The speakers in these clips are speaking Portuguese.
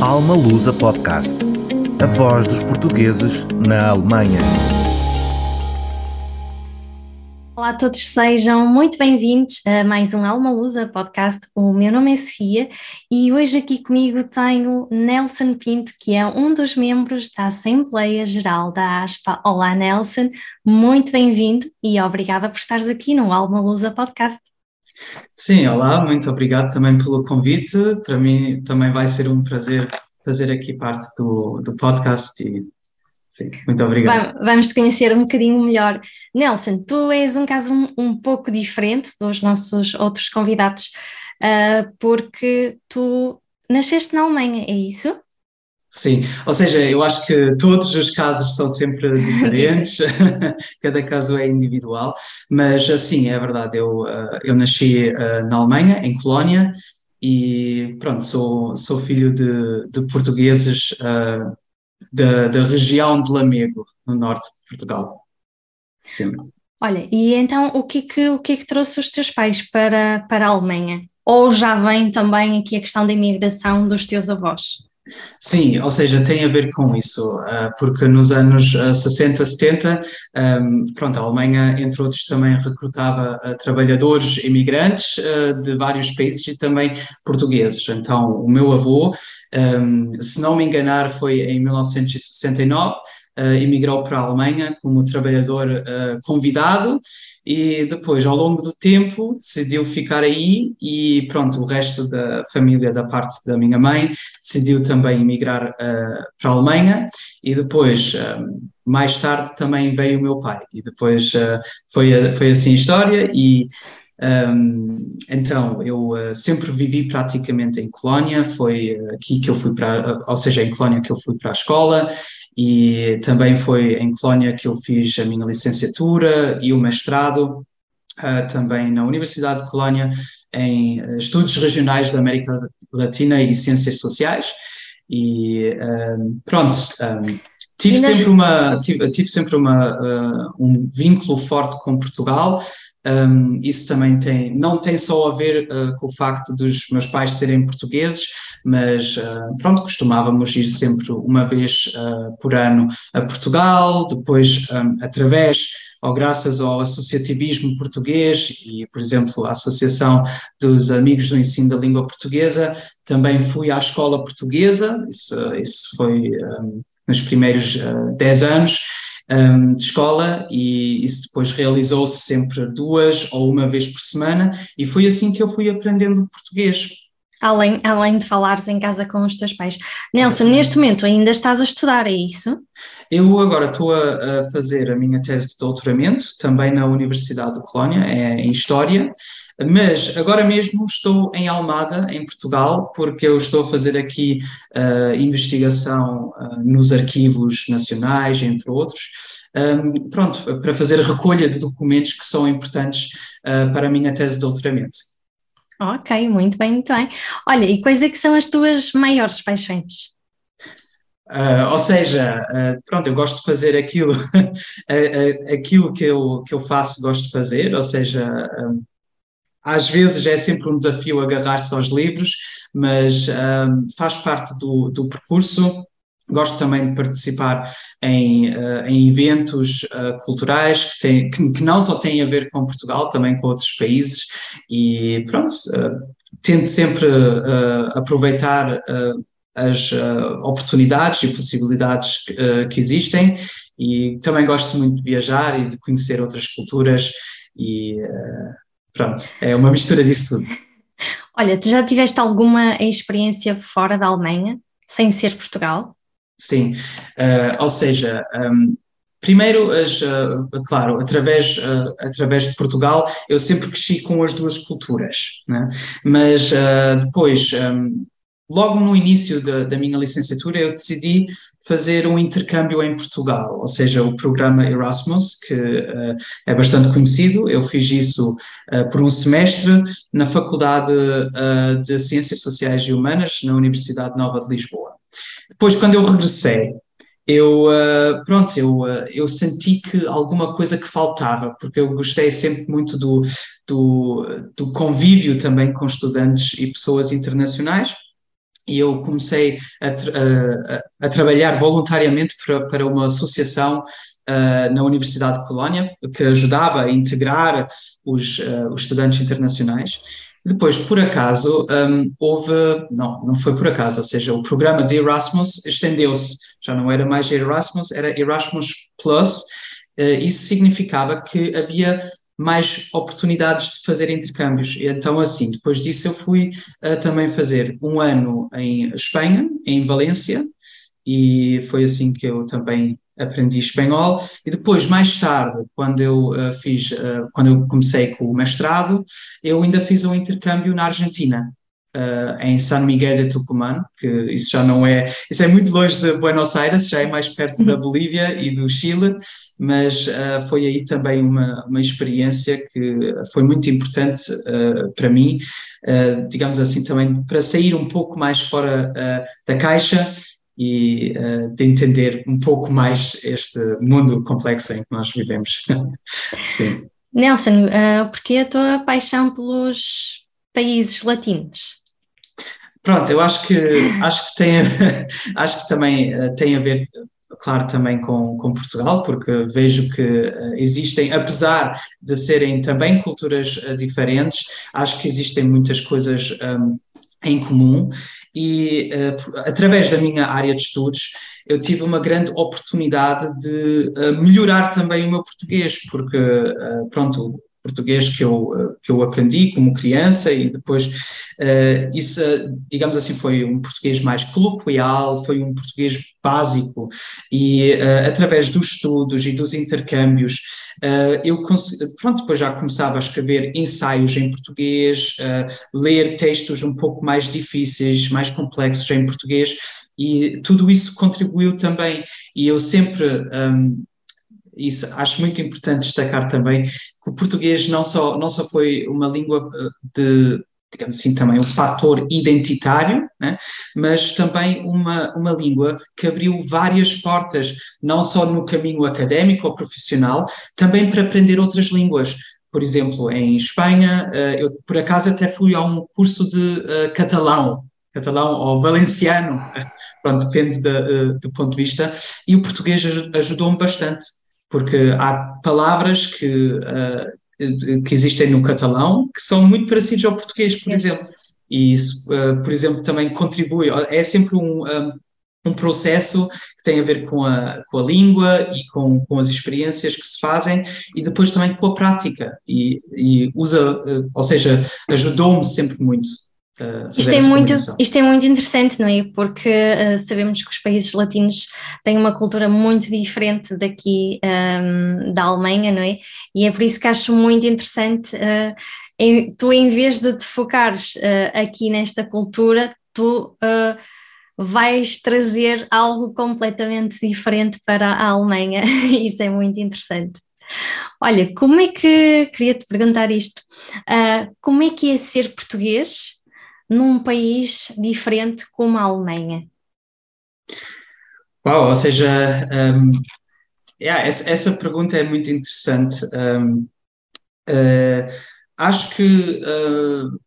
Alma Lusa Podcast. A voz dos portugueses na Alemanha. Olá a todos, sejam muito bem-vindos a mais um Alma Lusa Podcast. O meu nome é Sofia e hoje aqui comigo tenho Nelson Pinto, que é um dos membros da Assembleia Geral da ASPA. Olá Nelson, muito bem-vindo e obrigada por estares aqui no Alma Lusa Podcast. Sim, olá, muito obrigado também pelo convite. Para mim também vai ser um prazer fazer aqui parte do, do podcast e sim, muito obrigado. Vamos te conhecer um bocadinho melhor. Nelson, tu és um caso um, um pouco diferente dos nossos outros convidados, uh, porque tu nasceste na Alemanha, é isso? Sim, ou seja, eu acho que todos os casos são sempre diferentes, cada caso é individual, mas assim, é verdade, eu, eh, eu nasci eh, na Alemanha, em Colónia, e pronto, sou, sou filho de, de portugueses uh, da, da região de Lamego, no norte de Portugal. Sim. Olha, e então o que, é que, o que é que trouxe os teus pais para, para a Alemanha? Ou já vem também aqui a questão da imigração dos teus avós? Sim, ou seja, tem a ver com isso, ah, porque nos anos 60, ah, 70, pronto, a Alemanha, entre outros, também recrutava ah, trabalhadores imigrantes de vários países e também portugueses. Então, o meu avô, se não me enganar, foi em 1969, uh, emigrou para a Alemanha como trabalhador uh, convidado e depois, ao longo do tempo, decidiu ficar aí e pronto, o resto da família da parte da minha mãe decidiu também emigrar uh, para a Alemanha e depois, mais tarde, também veio o meu pai e depois foi, foi assim a história e um, então, eu uh, sempre vivi praticamente em Colónia, foi aqui que eu fui para, uh, ou seja, em Colónia que eu fui para a escola e também foi em Colónia que eu fiz a minha licenciatura e o mestrado, uh, também na Universidade de Colónia, em uh, Estudos Regionais da América Latina e Ciências Sociais. E uh, pronto, um, tive, sempre uma, tive, tive sempre uma, uh, um vínculo forte com Portugal, um, isso também tem, não tem só a ver uh, com o facto dos meus pais serem portugueses, mas uh, pronto, costumávamos ir sempre uma vez uh, por ano a Portugal, depois um, através ou graças ao associativismo português e, por exemplo, à Associação dos Amigos do Ensino da Língua Portuguesa, também fui à escola portuguesa, isso, isso foi um, nos primeiros 10 anos, um, de escola e isso depois realizou-se sempre duas ou uma vez por semana e foi assim que eu fui aprendendo português. Além, além de falares em casa com os teus pais. Nelson, neste momento ainda estás a estudar, é isso? Eu agora estou a, a fazer a minha tese de doutoramento, também na Universidade de Colónia, é em História, mas agora mesmo estou em Almada, em Portugal, porque eu estou a fazer aqui uh, investigação uh, nos arquivos nacionais, entre outros, um, pronto, para fazer recolha de documentos que são importantes uh, para a minha tese de doutoramento. Ok, muito bem, muito bem. Olha, e quais é que são as tuas maiores paixões? Uh, ou seja, uh, pronto, eu gosto de fazer aquilo, aquilo que eu, que eu faço, gosto de fazer, ou seja, um, às vezes é sempre um desafio agarrar-se aos livros, mas um, faz parte do, do percurso. Gosto também de participar em, uh, em eventos uh, culturais que, tem, que, que, não só têm a ver com Portugal, também com outros países, e pronto, uh, tento sempre aproveitar as oportunidades e possibilidades que, existem, e também gosto muito de viajar e de conhecer outras culturas, e pronto, é uma mistura disso tudo. Olha, tu já tiveste alguma experiência fora da Alemanha, sem ser Portugal? Sim, uh, ou seja, um, primeiro, as, uh, claro, através, uh, através de Portugal, eu sempre cresci com as duas culturas, né? mas depois, um, logo no início da, da minha licenciatura, eu decidi fazer um intercâmbio em Portugal, ou seja, o programa Erasmus, que uh, é bastante conhecido. Eu fiz isso uh, por um semestre na Faculdade uh, de Ciências Sociais e Humanas, na Universidade Nova de Lisboa. Depois, quando eu regressei, eu, pronto, eu, eu senti que alguma coisa que faltava, porque eu gostei sempre muito do, do, do convívio também com estudantes e pessoas internacionais, e eu comecei a, a, a trabalhar voluntariamente para, para uma associação uh, na Universidade de Colónia, que ajudava a integrar os, uh, os estudantes internacionais. Depois, por acaso, um, houve. Não, não foi por acaso, ou seja, o programa de Erasmus estendeu-se. Já não era mais Erasmus, era Erasmus Plus. Uh, isso significava que havia mais oportunidades de fazer intercâmbios. Então, assim, depois disso, eu fui uh, também fazer um ano em Espanha, em Valência, e foi assim que eu também aprendi espanhol. E depois, mais tarde, quando eu uh, fiz, uh, quando eu comecei com o mestrado, eu ainda fiz um intercâmbio na Argentina. Uh, em San Miguel de Tucumán, que isso já não é, isso é muito longe de Buenos Aires, já é mais perto da uhum. Bolívia e do Chile, mas uh, foi aí também uma, uma experiência que foi muito importante uh, para mim, digamos assim, também para sair um pouco mais fora da caixa e de entender um pouco mais este mundo complexo em que nós vivemos. Sim. Nelson, uh, porquê a tua paixão pelos países latinos? Pronto, eu acho que acho que tem acho que também uh, tem a ver claro também com, com Portugal, porque vejo que uh, existem, apesar de serem também culturas uh, diferentes, acho que existem muitas coisas um, em comum e uh, através da minha área de estudos eu tive uma grande oportunidade de melhorar também o meu português, porque pronto, português que eu, que eu aprendi como criança e depois uh, isso, digamos assim, foi um português mais coloquial, foi um português básico e uh, através dos estudos e dos intercâmbios uh, eu pronto, depois já começava a escrever ensaios em português, ler textos um pouco mais difíceis, mais complexos em português e tudo isso contribuiu também. E eu sempre um, isso acho muito importante destacar também que o português não só, não só foi uma língua eh, de, digamos assim, também um fator identitário, né? mas também uma, uma língua que abriu várias portas, não só no caminho académico ou profissional, também para aprender outras línguas. Por exemplo, em Espanha, eh, eu por acaso até fui a um curso de uh, catalão, catalão ou valenciano, pronto, depende de, do ponto de vista, e o português ajudou-me bastante porque há palavras que, uh, que existem no catalão que são muito parecidas ao português, por exemplo. E isso, uh, por exemplo, também contribui, é sempre um, um, um, processo que tem a ver com a, com a língua e com, com as experiências que se fazem e depois também com a prática. E, e usa, uh, ou seja, ajudou-me sempre muito. Uh, isto, é muito, isto é muito interessante, não é? Porque uh, sabemos que os países latinos têm uma cultura muito diferente daqui um, da Alemanha, não é? E é por isso que acho muito interessante, uh, em, tu em vez de te focares aqui nesta cultura, tu vais trazer algo completamente diferente para a Alemanha. isso é muito interessante. Olha, como é que, queria te perguntar isto, como é que é ser português num país diferente como a Alemanha? Uau, ou seja, um, yeah, essa, essa, pergunta é muito interessante. Um, uh, acho que, uh,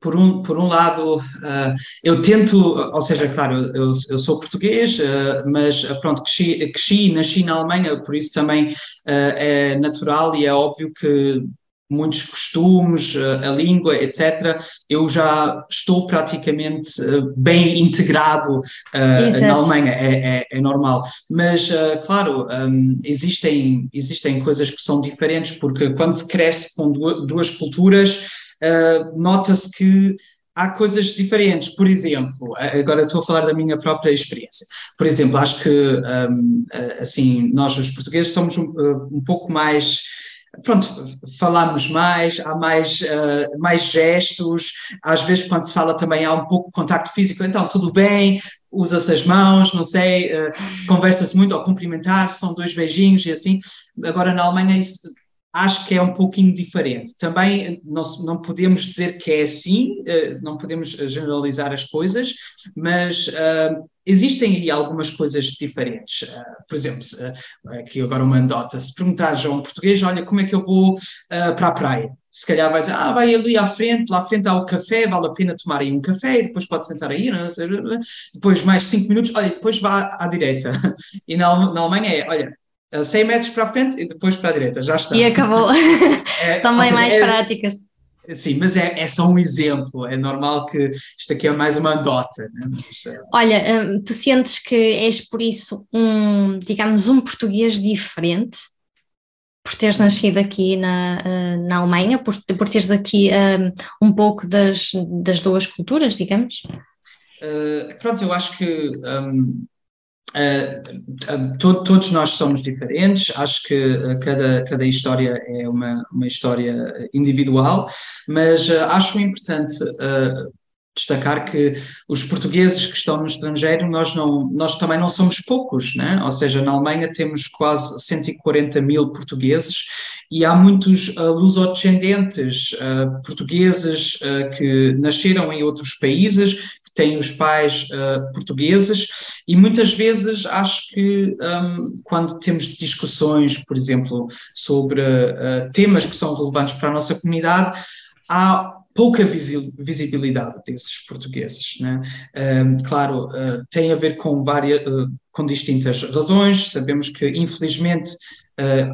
por, um, por um lado, uh, eu tento, ou seja, claro, eu, eu sou português, mas pronto, cresci, cresci e nasci na Alemanha, por isso também é natural e é óbvio que muitos costumes, eh, a língua, etc., eu já estou praticamente eh, bem integrado uh, na Alemanha, é, é, é normal. Mas, uh, claro, um, existem, existem coisas que são diferentes, porque quando se cresce com duas culturas, uh, nota-se que há coisas diferentes. Por exemplo, agora estou a falar da minha própria experiência. Por exemplo, acho que, um, assim, nós os portugueses somos um, um pouco mais pronto, falamos mais, há mais, uh, mais gestos, às vezes quando se fala também há um pouco de contacto físico, então tudo bem, usa-se as mãos, não sei, uh, conversa-se muito ao cumprimentar, são dois beijinhos e assim. Agora na Alemanha isso acho que é um pouquinho diferente. Também não, não podemos dizer que é assim, uh, não podemos generalizar as coisas, mas existem aí algumas coisas diferentes. Uh, por exemplo, uh, aqui agora uma anedota, se perguntares a um português, olha, como é que eu vou uh, para a praia? se calhar vai dizer, ah, vai ali à frente, lá à frente há o café, vale a pena tomar aí um café, depois pode sentar aí, depois mais cinco minutos, olha, depois vá à direita. E na, na Alemanha é, olha, 100 metros para a frente e depois para a direita, já está. E acabou. É, São bem mais é, práticas. Sim, mas é, é só um exemplo. É normal que isto aqui é mais uma andota. Né? Mas, é... Olha, hum, tu sentes que és por isso um, digamos, um português diferente? Por teres nascido aqui na, hum, na Alemanha, por, por teres aqui um, um pouco das, das duas culturas, digamos? Uh, pronto, eu acho que um, Uh, to, todos nós somos diferentes, acho que uh, cada, cada história é uma, uma história individual, mas uh, acho importante destacar que os portugueses que estão no estrangeiro, nós, não, nós também não somos poucos, né? ou seja, na Alemanha temos quase 140 mil portugueses e há muitos uh, lusodescendentes uh, portugueses uh, que nasceram em outros países, têm os pais uh, portugueses e muitas vezes acho que um, quando temos discussões, por exemplo, sobre uh, temas que são relevantes para a nossa comunidade, há pouca visibilidade desses portugueses. Né? Um, claro, uh, tem a ver com várias, com distintas razões. Sabemos que infelizmente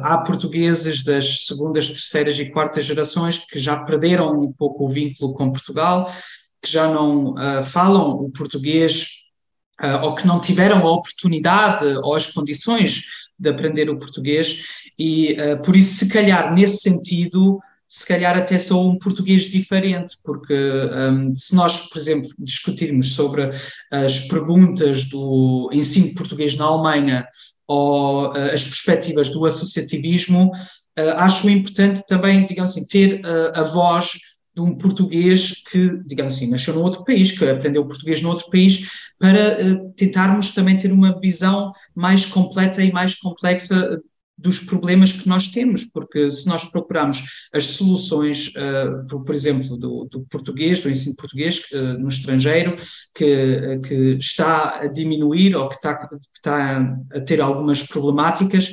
há portugueses das segundas, terceiras e quartas gerações que já perderam um pouco o vínculo com Portugal que já não uh, falam o português uh, ou que não tiveram a oportunidade ou as condições de aprender o português. E uh, por isso se calhar nesse sentido se calhar até sou um português diferente, porque um, se nós, por exemplo, discutirmos sobre as perguntas do ensino português na Alemanha ou uh, as perspectivas do associativismo, uh, acho importante também, digamos assim, ter uh, a voz de um português que, digamos assim, nasceu num outro país, que aprendeu português num outro país, para uh, tentarmos também ter uma visão mais completa e mais complexa dos problemas que nós temos, porque se nós procurarmos as soluções, uh, por, exemplo, do, do, português, do ensino português uh, no estrangeiro, que, que, está a diminuir ou que está, que está a ter algumas problemáticas,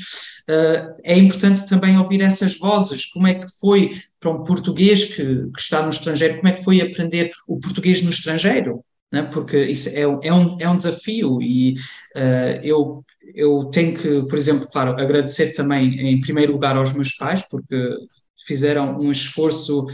uh, é importante também ouvir essas vozes. Como é que foi para um português que, que está no estrangeiro, como é que foi aprender o português no estrangeiro? Né? Porque isso é, é, um, é um desafio e eu eu tenho que, por exemplo, claro, agradecer também em primeiro lugar aos meus pais, porque fizeram um esforço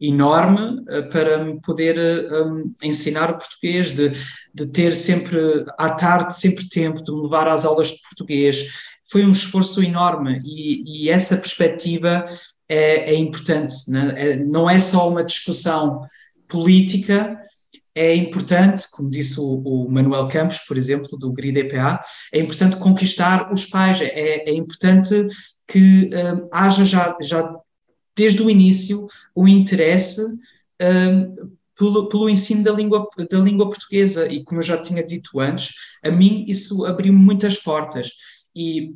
enorme eh, para me poder um, ensinar o português, de, de ter sempre, à tarde, sempre tempo, de me levar às aulas de português. Foi um esforço enorme e, e essa perspectiva é, é importante, né? é, não é só uma discussão política, é importante, como disse o, o, Manuel Campos, por exemplo, do GRIDPA, é importante conquistar os pais, é, é importante que um, haja já, já desde o início o interesse um, pelo, pelo ensino da língua, da língua portuguesa. E como eu já tinha dito antes, a mim isso abriu muitas portas. E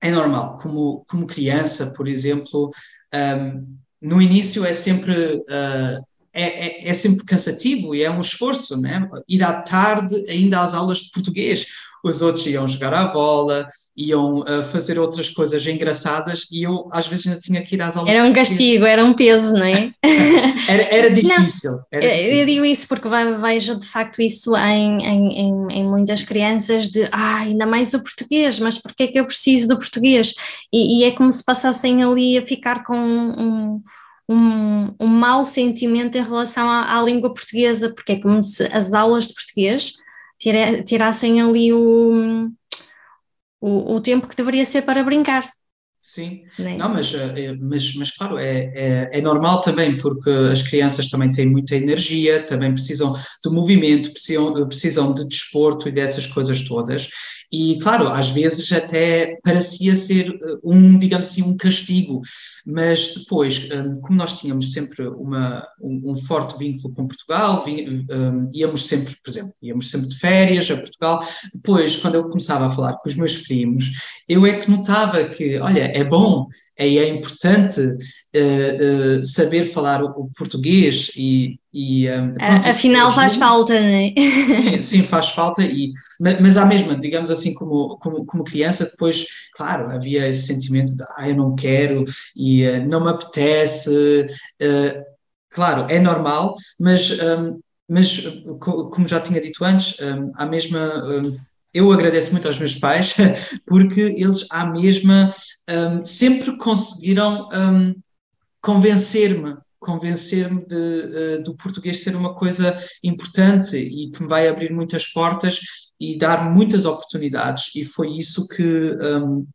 é normal, como, como criança, por exemplo, um, no início é sempre uh, é, é, é, sempre cansativo e é um esforço, né? Ir à tarde ainda às aulas de português. Os outros iam jogar à bola, iam uh, fazer outras coisas engraçadas e eu às vezes ainda tinha que ir às aulas. Era um castigo, era um peso, não é? era, era, difícil, era difícil. Eu digo isso porque vejo de facto isso em, em, em, em muitas crianças de ah, ainda mais o português, mas porquê é que eu preciso do português? E, e é como se passassem ali a ficar com um um, um mau sentimento em relação à, à, língua portuguesa, porque é como se as aulas de português tira, tirassem ali o, o, o tempo que deveria ser para brincar. Sim, né? não, mas, eh, mas, mas claro, é, é, é, normal também, porque as crianças também têm muita energia, também precisam de movimento, precisam, precisam de desporto e dessas coisas todas. E, claro, às vezes até parecia ser eh, um, digamos assim, um castigo, mas depois, hum, como nós tínhamos sempre uma, um, forte vínculo com Portugal, um, íamos sempre, por exemplo, íamos sempre de férias a Portugal, depois, quando eu começava a falar com os meus primos, eu é que notava que, olha, é bom, é, é importante uh, uh, saber falar o, o português e E, um, pronto, Afinal faz falta, não é? Sim, sim, faz falta, e, mas, mas à mesma, digamos assim, como, como, como criança, depois, claro, havia esse sentimento de ah, eu não quero e uh, não me apetece, uh, claro, é normal, mas, um, mas como já tinha dito antes, um, à mesma. Um, eu agradeço muito aos meus pais porque eles à mesma um, sempre conseguiram um, convencer-me convencer-me uh, do português ser uma coisa importante e que me vai abrir muitas portas e dar muitas oportunidades. E foi isso que um,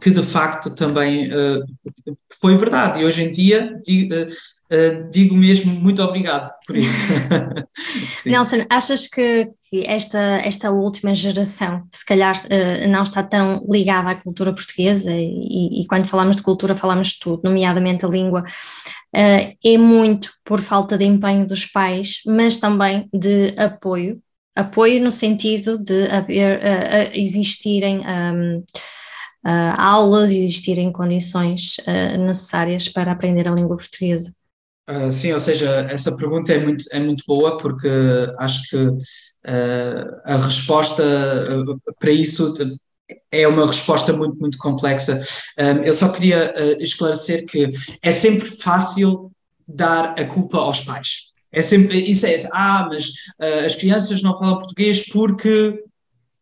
que de facto também uh, foi verdade. E hoje em dia digo, uh, uh, digo mesmo muito obrigado por isso. Nelson, achas que, que, esta, esta última geração, se calhar uh, não está tão ligada à cultura portuguesa e, e, quando falamos de cultura falamos de tudo, nomeadamente a língua, uh, é muito por falta de empenho dos pais, mas também de apoio, apoio no sentido de haver, existirem um, Uh, aulas, existirem condições uh, necessárias para aprender a língua portuguesa. Uh, sim, ou seja, essa pergunta é muito, é muito boa porque acho que uh, a resposta uh, para isso é uma resposta muito, muito complexa. Um, eu só queria esclarecer que é sempre fácil dar a culpa aos pais. É sempre, isso é, ah, mas as crianças não falam português porque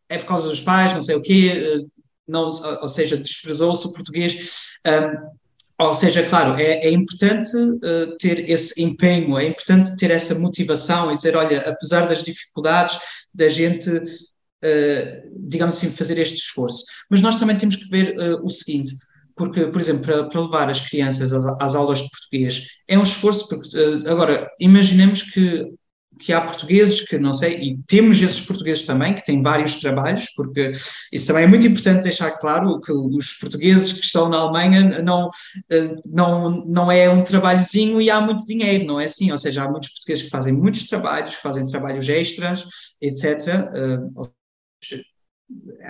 é por causa dos pais, não sei o quê, não, ou seja, desprezou-se o português. Um, ou seja, claro, é, é importante uh, ter esse empenho, é importante ter essa motivação e dizer, olha, apesar das dificuldades, da gente, uh, digamos assim, fazer este esforço. Mas nós também temos que ver uh, o seguinte, porque, por exemplo, para, para levar as crianças às, às, aulas de português é um esforço, porque, agora, imaginemos que que há portugueses que não sei, e temos esses portugueses também, que têm vários trabalhos, porque isso também é muito importante deixar claro que os portugueses que estão na Alemanha não, eh, não, não é um trabalhozinho e há muito dinheiro, não é assim? Ou seja, há muitos portugueses que fazem muitos trabalhos, que fazem trabalhos extras, etc. Eh,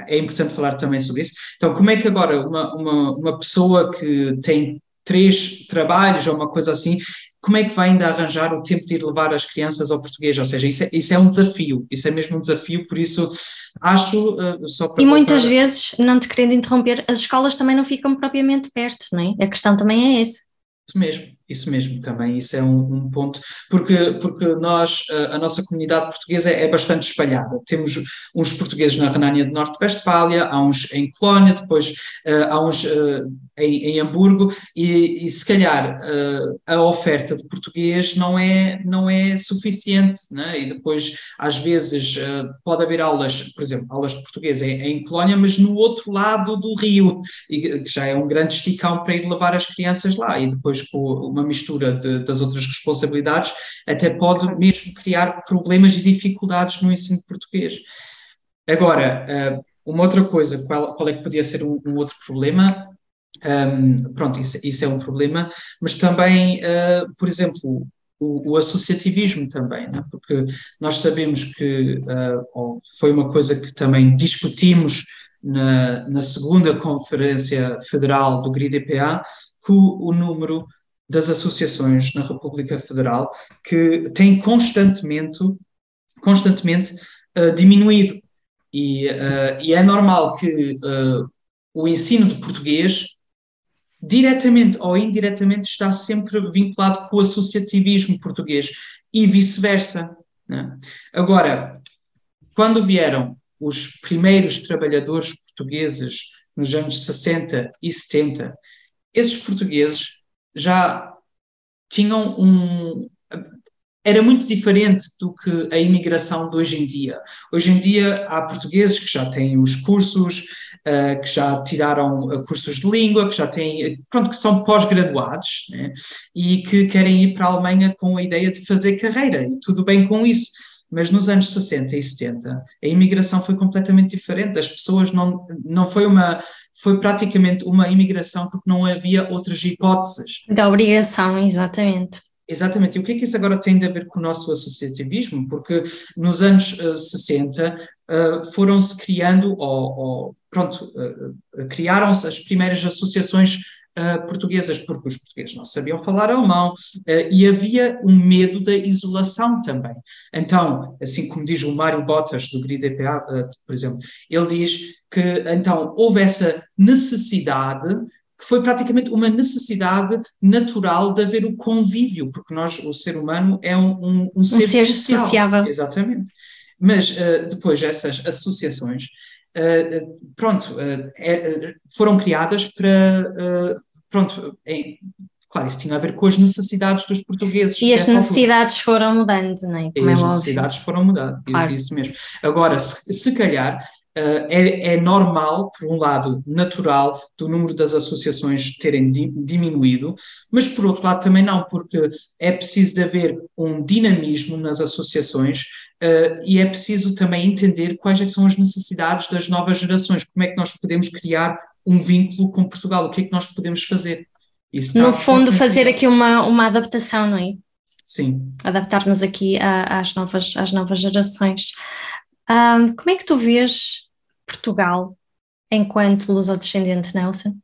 é importante falar também sobre isso. Então, como é que agora uma, uma, uma pessoa que tem três trabalhos ou uma coisa assim, como é que vai ainda arranjar o tempo de ir levar as crianças ao português? Ou seja, isso é, isso é um desafio, isso é mesmo um desafio, por isso acho uh, só para. E muitas vezes, não te querendo interromper, as escolas também não ficam propriamente perto, não é? A questão também é essa. Isso mesmo. Isso mesmo, também isso é um, um, ponto, porque, porque nós, a, a nossa comunidade portuguesa é, é, bastante espalhada. Temos uns portugueses na Renânia de Norte-Westfália, há uns em Colónia, depois uh, há uns uh, em, em, Hamburgo, e, e se calhar uh, a oferta de português não é, não é suficiente, né? e depois às vezes pode haver aulas, por exemplo, aulas de português em, em Colónia, mas no outro lado do rio, e que já é um grande esticão para ir levar as crianças lá, e depois com uma mistura de, das outras responsabilidades, até pode mesmo criar problemas e dificuldades no ensino de português. Agora, eh, uma outra coisa, qual, qual é que podia ser um, um outro problema? Um, pronto, isso, isso, é um problema, mas também, uh, por exemplo, o, o, associativismo também, né? porque nós sabemos que uh, foi uma coisa que também discutimos na, na segunda Conferência Federal do GRID-EPA, que o, o número das associações na República Federal que têm constantemente, constantemente uh, diminuído. E, e, é normal que o ensino de português, diretamente ou indiretamente, está sempre vinculado com o associativismo português e vice-versa. Né? Agora, quando vieram os primeiros trabalhadores portugueses nos anos 60 e 70, esses portugueses já tinham um. Era muito diferente do que a imigração de hoje em dia. Hoje em dia há portugueses que já têm os cursos, uh, que já tiraram uh, cursos de língua, que já têm, pronto, que são pós-graduados né? e que querem ir para a Alemanha com a ideia de fazer carreira, e tudo bem com isso mas nos anos 60 e 70 a imigração foi completamente diferente. As pessoas não, não foi uma, foi praticamente uma imigração porque não havia outras hipóteses. Da obrigação, exatamente. Exatamente. E o que é que isso agora tem a ver com o nosso associativismo? Porque nos anos uh, 60 uh, foram-se criando, ou, ou pronto, uh, criaram-se as primeiras associações uh, portuguesas, porque os portugueses não sabiam falar alemão e havia um medo da isolação também. Então, assim como diz o Mário Botas, do uh, eh, por exemplo, ele diz que então houve essa necessidade que foi praticamente uma necessidade natural de haver o convívio, porque nós, o ser humano, é um, um, um, um ser, ser social. sociável. Exatamente. Mas uh, depois essas associações, uh, pronto, é, foram criadas para pronto, claro, isso tinha a ver com as necessidades dos portugueses. E as necessidades altura. foram mudando, não é? Como e é as óbvio. necessidades foram mudando, claro. isso mesmo. Agora, se, se calhar, é, é, normal, por um lado, natural, do número das associações terem di diminuído, mas por outro lado também não, porque é preciso de haver um dinamismo nas associações uh, e é preciso também entender quais é são as necessidades das novas gerações, como é que nós podemos criar um vínculo com Portugal. O que é que nós podemos fazer? no fundo, fazer aqui uma, uma adaptação, não é? Sim. Adaptar-nos aqui a, às, novas, às novas gerações. Um, como é que tu vês Portugal enquanto luso-descendente, Nelson?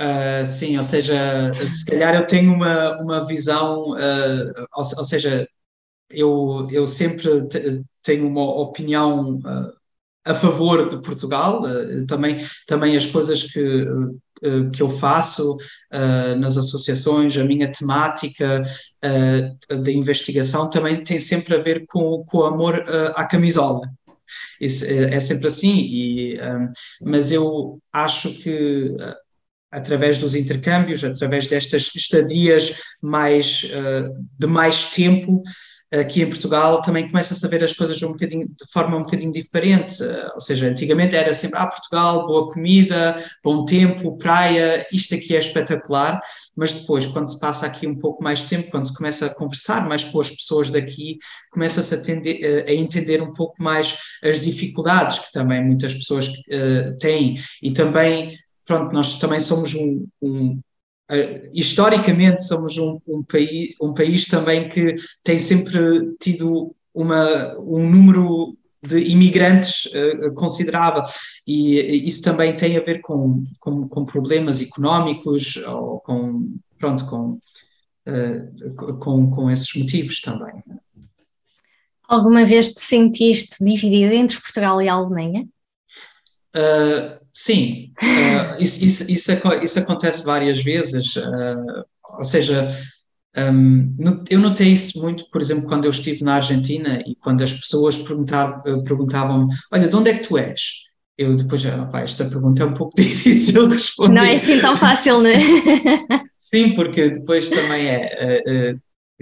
Uh, sim, ou seja, se calhar eu tenho uma, uma visão, uh, ou, ou, seja, eu, eu sempre tenho uma opinião uh, a favor de Portugal, uh, também, também as coisas que, uh, que eu faço uh, nas associações, a minha temática da investigação também tem sempre a ver com o amor à camisola. Isso é, é sempre assim, e, mas eu acho que através dos intercâmbios, através destas estadias mais, de mais tempo, aqui em Portugal também começa a ver as coisas um bocadinho, de forma um bocadinho diferente. Ou seja, antigamente era sempre, ah, Portugal, boa comida, bom tempo, praia, isto aqui é espetacular, mas depois, quando se passa aqui um pouco mais tempo, quando se começa a conversar mais com as pessoas daqui, começa-se a, a, entender um pouco mais as dificuldades que também muitas pessoas uh, têm e também, pronto, nós também somos um, um Uh, historicamente somos um, um, país, um país também que tem sempre tido uma, um número de imigrantes uh, considerável e isso também tem a ver com, com, com problemas económicos ou com, pronto, com, uh, com, com esses motivos também. Alguma vez te sentiste dividida entre Portugal e a Alemanha? Uh, sim, uh, isso, isso, isso, isso, acontece várias vezes, uh, ou seja, um, eu notei isso muito, por exemplo, quando eu estive na Argentina e quando as pessoas perguntavam-me: Olha, de onde é que tu és? Eu depois, opa, esta pergunta é um pouco difícil de responder. Não é assim tão fácil, não é? Sim, porque depois também é.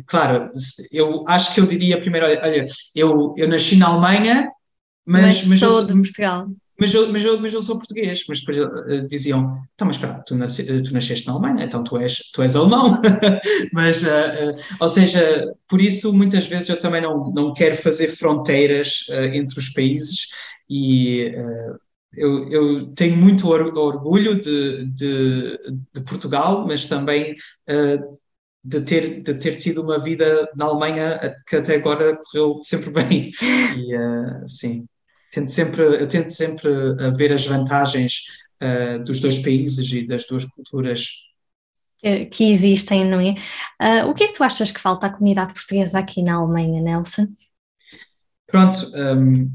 claro, eu acho que eu diria primeiro: olha, eu, eu nasci na Alemanha, mas, mas, mas sou eu, de Portugal mas eu, mas eu, mas eu sou português, mas depois uh, diziam, então, mas espera, tu, nasce, eh, tu nasceste na Alemanha, então tu és, tu és alemão, mas, uh, uh, ou seja, por isso muitas vezes eu também não, não quero fazer fronteiras entre os países e eu, eu tenho muito orgulho de, de, de Portugal, mas também de ter, de ter tido uma vida na Alemanha que até agora correu sempre bem. E, uh, sim tento sempre, eu tento sempre ver as vantagens uh, dos dois países e das duas culturas que, que existem, não é? Uh, o que é que tu achas que falta à comunidade portuguesa aqui na Alemanha, Nelson? Pronto, um,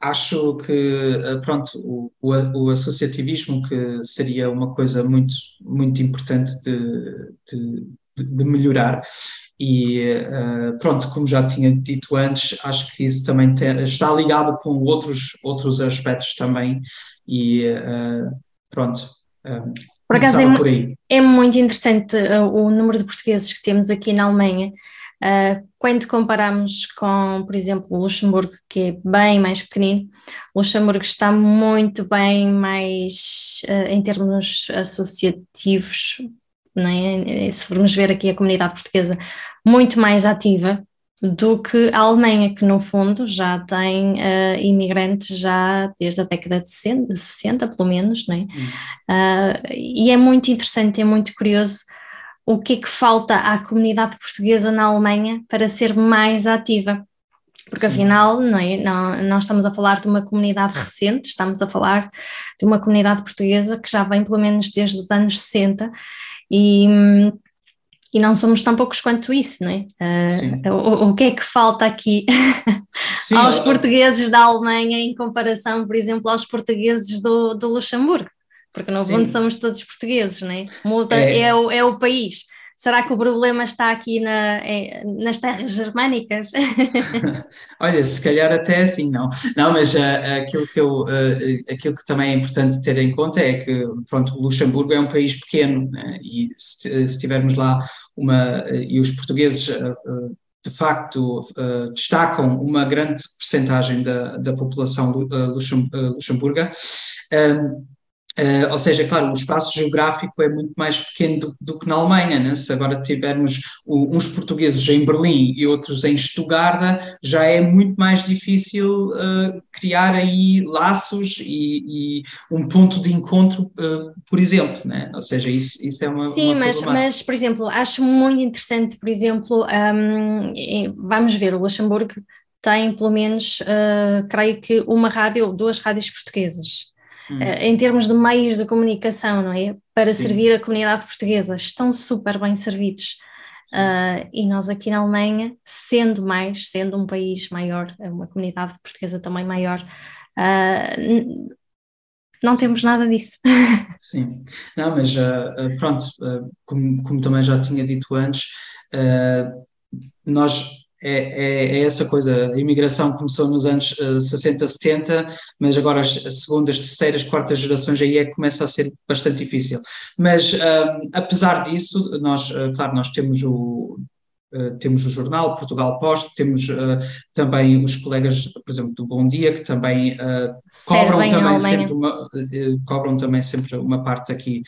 acho que pronto, o, o, o, associativismo que seria uma coisa muito, muito importante de, de, de melhorar e uh, pronto, como já tinha dito antes, acho que isso também está ligado com outros, outros aspectos também, e uh, pronto. Um, por acaso é, por é, muito interessante uh, o número de portugueses que temos aqui na Alemanha. quando comparamos com, por exemplo, o Luxemburgo, que é bem mais pequenino, o Luxemburgo está muito bem mais em termos associativos, é? se formos ver aqui a comunidade portuguesa, muito mais ativa do que a Alemanha, que no fundo já tem uh, imigrantes já desde a década de 60, de 60 pelo menos, né? Uh, e é muito interessante, é muito curioso o que é que falta à comunidade portuguesa na Alemanha para ser mais ativa. Porque Sim. afinal, não é? não, nós estamos a falar de uma comunidade recente, estamos a falar de uma comunidade portuguesa que já vem pelo menos desde os anos 60 e, e não somos tão poucos quanto isso, não é? Uh, o, o, que é que falta aqui Sim, aos eu, portugueses da Alemanha em comparação, por exemplo, aos portugueses do, do Luxemburgo? Porque no fundo somos todos portugueses, não é? Muda, é, é, o, é o país. Será que o problema está aqui na, é, nas terras germânicas? Olha, se calhar até assim, não. Não, mas uh, aquilo, que eu, uh, aquilo que também é importante ter em conta é que, pronto, Luxemburgo é um país pequeno né? e se, se, tivermos lá uma. e os portugueses. Uh, de facto, destacam uma grande percentagem da, da população luxemburga. Uh, ou seja, claro, o espaço geográfico é muito mais pequeno do, do que na Alemanha. Né? Se agora tivermos o, uns portugueses em Berlim e outros em Stuttgart, já é muito mais difícil uh, criar aí laços e, e, um ponto de encontro, uh, por exemplo. Né? Ou seja, isso, isso é uma. Sim, uma mas, mas, por exemplo, acho muito interessante, por exemplo, um, vamos ver, o Luxemburgo tem pelo menos, creio que, uma rádio, duas rádios portuguesas hum. em termos de meios de comunicação, não é? Para Sim. servir a comunidade portuguesa, estão super bem servidos. Uh, e nós aqui na Alemanha, sendo mais, sendo um país maior, uma comunidade portuguesa também maior, uh, não temos nada disso. Sim, não, mas uh, pronto, como, como, também já tinha dito antes, nós é, é, é, essa coisa. A imigração começou nos anos uh, 60, 70, mas agora as segundas, terceiras, quartas gerações aí é que começa a ser bastante difícil. Mas uh, apesar disso, nós, uh, claro, nós temos o. Uh, temos o jornal Portugal Post, temos uh, também os colegas, por exemplo, do Bom Dia, que também cobram também sempre uma, cobram também sempre uma parte aqui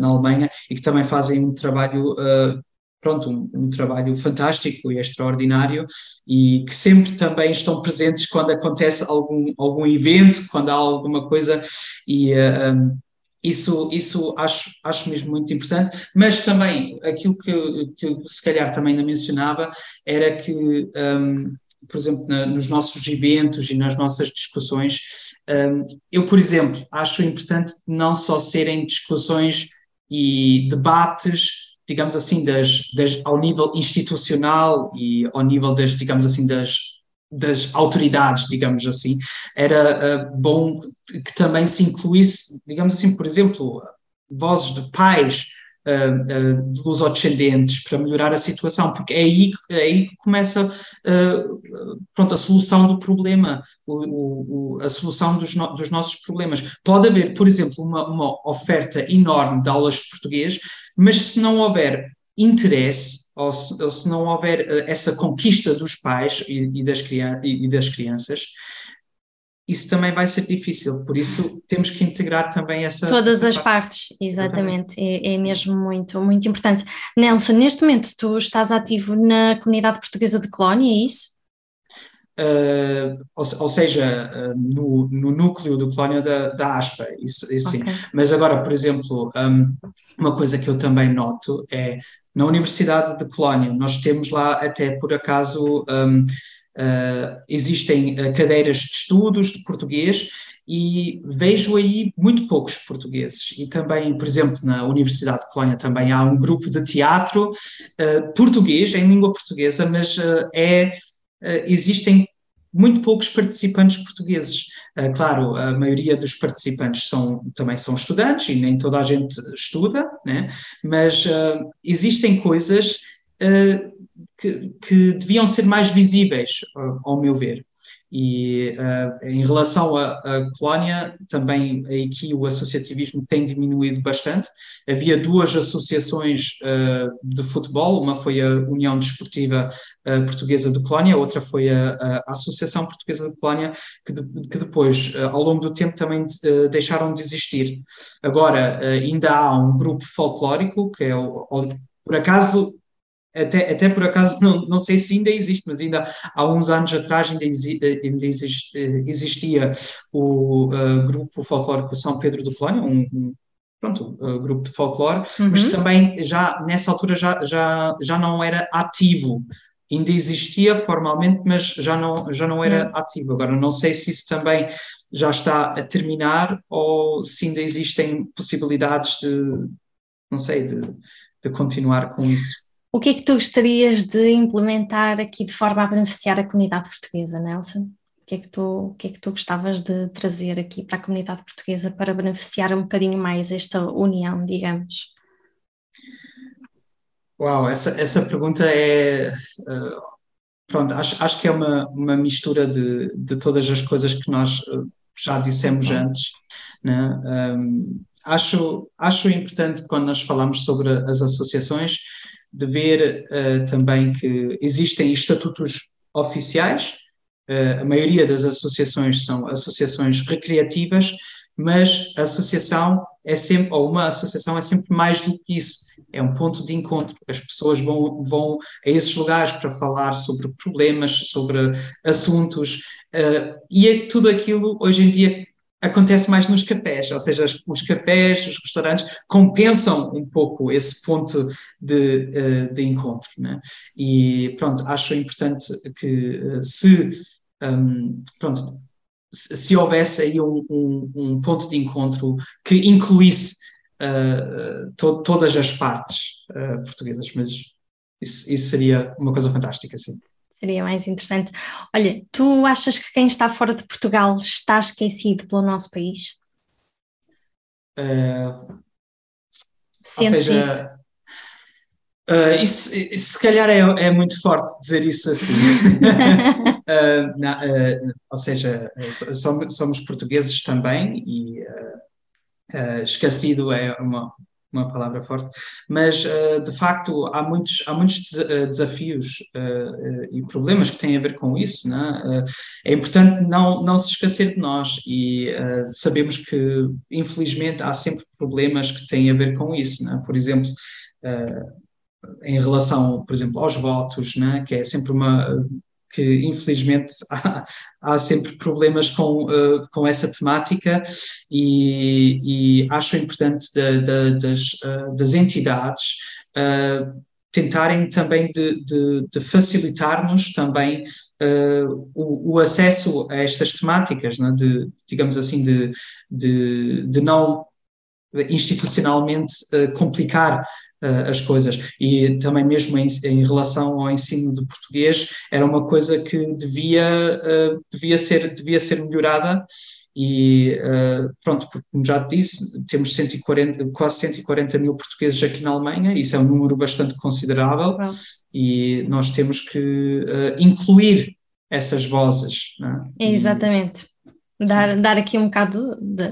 na Alemanha e que também fazem um trabalho pronto, um, um, trabalho fantástico e extraordinário e que sempre também estão presentes quando acontece algum, algum evento, quando há alguma coisa e uh, isso, isso acho, acho mesmo muito importante, mas também aquilo que, que se calhar também não mencionava era que, um, por exemplo, na, nos nossos eventos e nas nossas discussões, eu, por exemplo, acho importante não só serem discussões e debates digamos assim, das, das, ao nível institucional e ao nível das, digamos assim, das, das autoridades, digamos assim, era uh, bom que também se incluísse, digamos assim, por exemplo, vozes de pais uh, uh, de lusodescendentes para melhorar a situação, porque é aí, é aí que começa uh, pronto, a solução do problema, o, o, a solução dos, no, dos nossos problemas. Pode haver, por exemplo, uma, uma oferta enorme de aulas de português, mas se não houver interesse, ou se, ou se não houver essa conquista dos pais e, e, das, e das crianças, isso também vai ser difícil, por isso temos que integrar também essa. Todas essa as parte. partes, exatamente, é, é, mesmo muito, muito importante. Nelson, neste momento tu estás ativo na comunidade portuguesa de Colónia, é isso? Uh, ou, ou, seja, uh, no, no, núcleo do Colónia da, da ASPA, isso, isso okay. sim. Mas agora, por exemplo, um, uma coisa que eu também noto é na Universidade de Colónia, nós temos lá até por acaso. Um, Uh, existem uh, cadeiras de estudos de português e vejo aí muito poucos portugueses. E também, por exemplo, na Universidade de Colónia também há um grupo de teatro uh, português, em língua portuguesa, mas é, existem muito poucos participantes portugueses. claro, a maioria dos participantes são, também são estudantes e nem toda a gente estuda, né? mas existem coisas que, que deviam ser mais visíveis, ao meu ver. E uh, em relação à, colónia, também aqui o associativismo tem diminuído bastante. Havia duas associações uh, de futebol, uma foi a União Desportiva uh, Portuguesa de Colónia, outra foi a, a, Associação Portuguesa de Colónia, que, de, que depois, ao longo do tempo, também deixaram de existir. Agora, ainda há um grupo folclórico, que é o, por acaso até, até por acaso, não, não sei se ainda existe, mas ainda há uns anos atrás ainda, exi, ainda exist, existia o uh, grupo folclórico São Pedro do Colónia, um, um, pronto, uh, grupo de folclore, uhum. mas também já nessa altura já, já, já não era ativo. Ainda existia formalmente, mas já não, já não era ativo. Agora, não sei se isso também já está a terminar ou se ainda existem possibilidades de, não sei, de, de continuar com isso. O que é que tu gostarias de implementar aqui de forma a beneficiar a comunidade portuguesa, Nelson? O que é que tu, o que é que tu gostavas de trazer aqui para a comunidade portuguesa para beneficiar um bocadinho mais esta união, digamos? Uau, essa, essa pergunta é. Uh, pronto, acho, acho que é uma, uma mistura de, de todas as coisas que nós uh, já dissemos antes. Né? Um, acho, acho importante quando nós falamos sobre as associações de ver uh, também que existem estatutos oficiais, uh, a maioria das associações são associações recreativas, mas a associação é sempre, ou uma associação é sempre mais do que isso, é um ponto de encontro, as pessoas vão, vão a esses lugares para falar sobre problemas, sobre assuntos, uh, e é tudo aquilo hoje em dia acontece mais nos cafés, ou seja, os cafés, os restaurantes compensam um pouco esse ponto de, eh, de encontro. Né? E pronto, acho importante que eh, se, um, pronto, se houvesse aí um, um, um, ponto de encontro que incluísse uh, to todas as partes uh, portuguesas, mas isso, isso seria uma coisa fantástica, sim seria mais interessante. Olha, tu achas que quem está fora de Portugal está esquecido pelo nosso país? Uh, ou seja, isso? Uh, isso, isso, se calhar é, é, muito forte dizer isso assim. uh, uh, ou seja, somos, somos, portugueses também e esquecido é uma, uma palavra forte, mas uh, de facto há muitos, há muitos eh, desafios uh, e problemas que têm a ver com isso. Né? é importante não, não se esquecer de nós e sabemos que, infelizmente, há sempre problemas que têm a ver com isso. Né? Por exemplo, em relação, por exemplo, aos votos, né? que é sempre uma que infelizmente há, há sempre problemas com, uh, com essa temática e, e acho importante das, uh, das entidades uh, tentarem também de, de, de facilitar-nos também o, o, acesso a estas temáticas, né? de, digamos assim, de, de, de não institucionalmente complicar uh, as coisas. E também mesmo em, em, relação ao ensino de português, era uma coisa que devia, uh, devia, ser, devia ser melhorada e pronto, porque como já te disse, temos 140, quase 140 mil portugueses aqui na Alemanha, isso é um número bastante considerável e nós temos que incluir essas vozes. É? Exatamente. Dar, dar aqui um bocado de,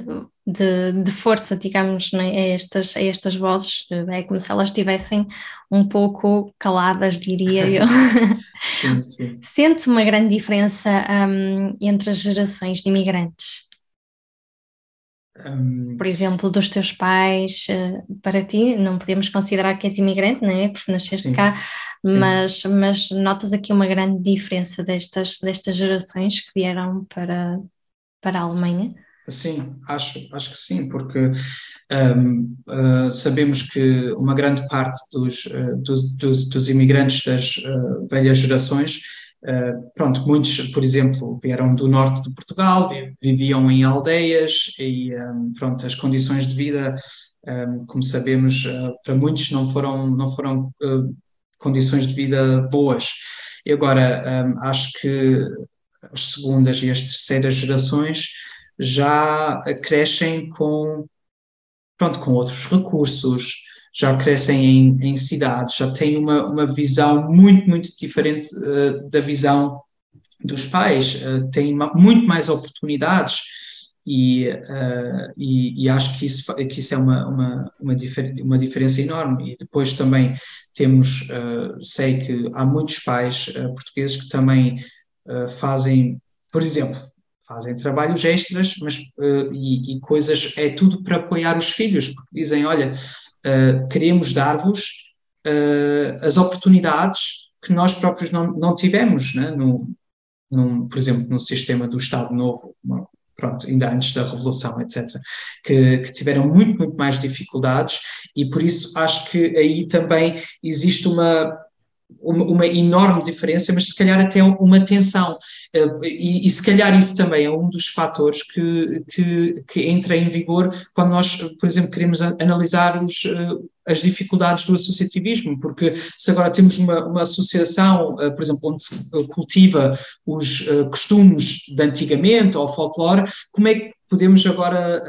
de, de força, digamos, né, a, estas, a estas vozes, é como se elas estivessem um pouco caladas, diria eu. sim, sim. Sente uma grande diferença um, entre as gerações de imigrantes? Um... Por exemplo, dos teus pais, eh, para ti, não podemos considerar que és imigrante, não é? Porque nasceste sim, cá, mas, mas notas aqui uma grande diferença destas, destas gerações que vieram para, para a Alemanha? Sim, acho, acho que sim, porque um, uh, sabemos que uma grande parte dos, uh, dos, dos, dos, imigrantes das uh, velhas gerações, pronto, muitos, por exemplo, vieram do norte de Portugal, viviam em aldeias e, um, pronto, as condições de vida, um, como sabemos, para muitos não foram, não foram condições de vida boas. E agora, acho que as segundas e as terceiras gerações já crescem com, pronto, com outros recursos, já crescem em, em cidades, já têm uma, uma visão muito, muito diferente uh, da visão dos pais, uh, têm muito mais oportunidades e, uh, e, e, acho que isso, que isso é uma, uma, uma, difer uma diferença enorme. E depois também temos, sei que há muitos pais portugueses que também fazem, por exemplo, fazem trabalhos extras, mas uh, e, e, coisas, é tudo para apoiar os filhos, porque dizem, olha, uh, queremos dar-vos as oportunidades que nós próprios não, não tivemos, né? no, no, por exemplo, no sistema do Estado Novo, pronto, ainda antes da Revolução, etc., que, que, tiveram muito, muito mais dificuldades, e por isso acho que aí também existe uma uma, enorme diferença, mas se calhar até uma tensão. Uh, e, e, se calhar isso também é um dos fatores que, que, que, entra em vigor quando nós, por exemplo, queremos analisar os, uh, as dificuldades do associativismo, porque se agora temos uma, uma associação, uh, por exemplo, onde se cultiva os costumes de antigamente ou folclore, como é que podemos agora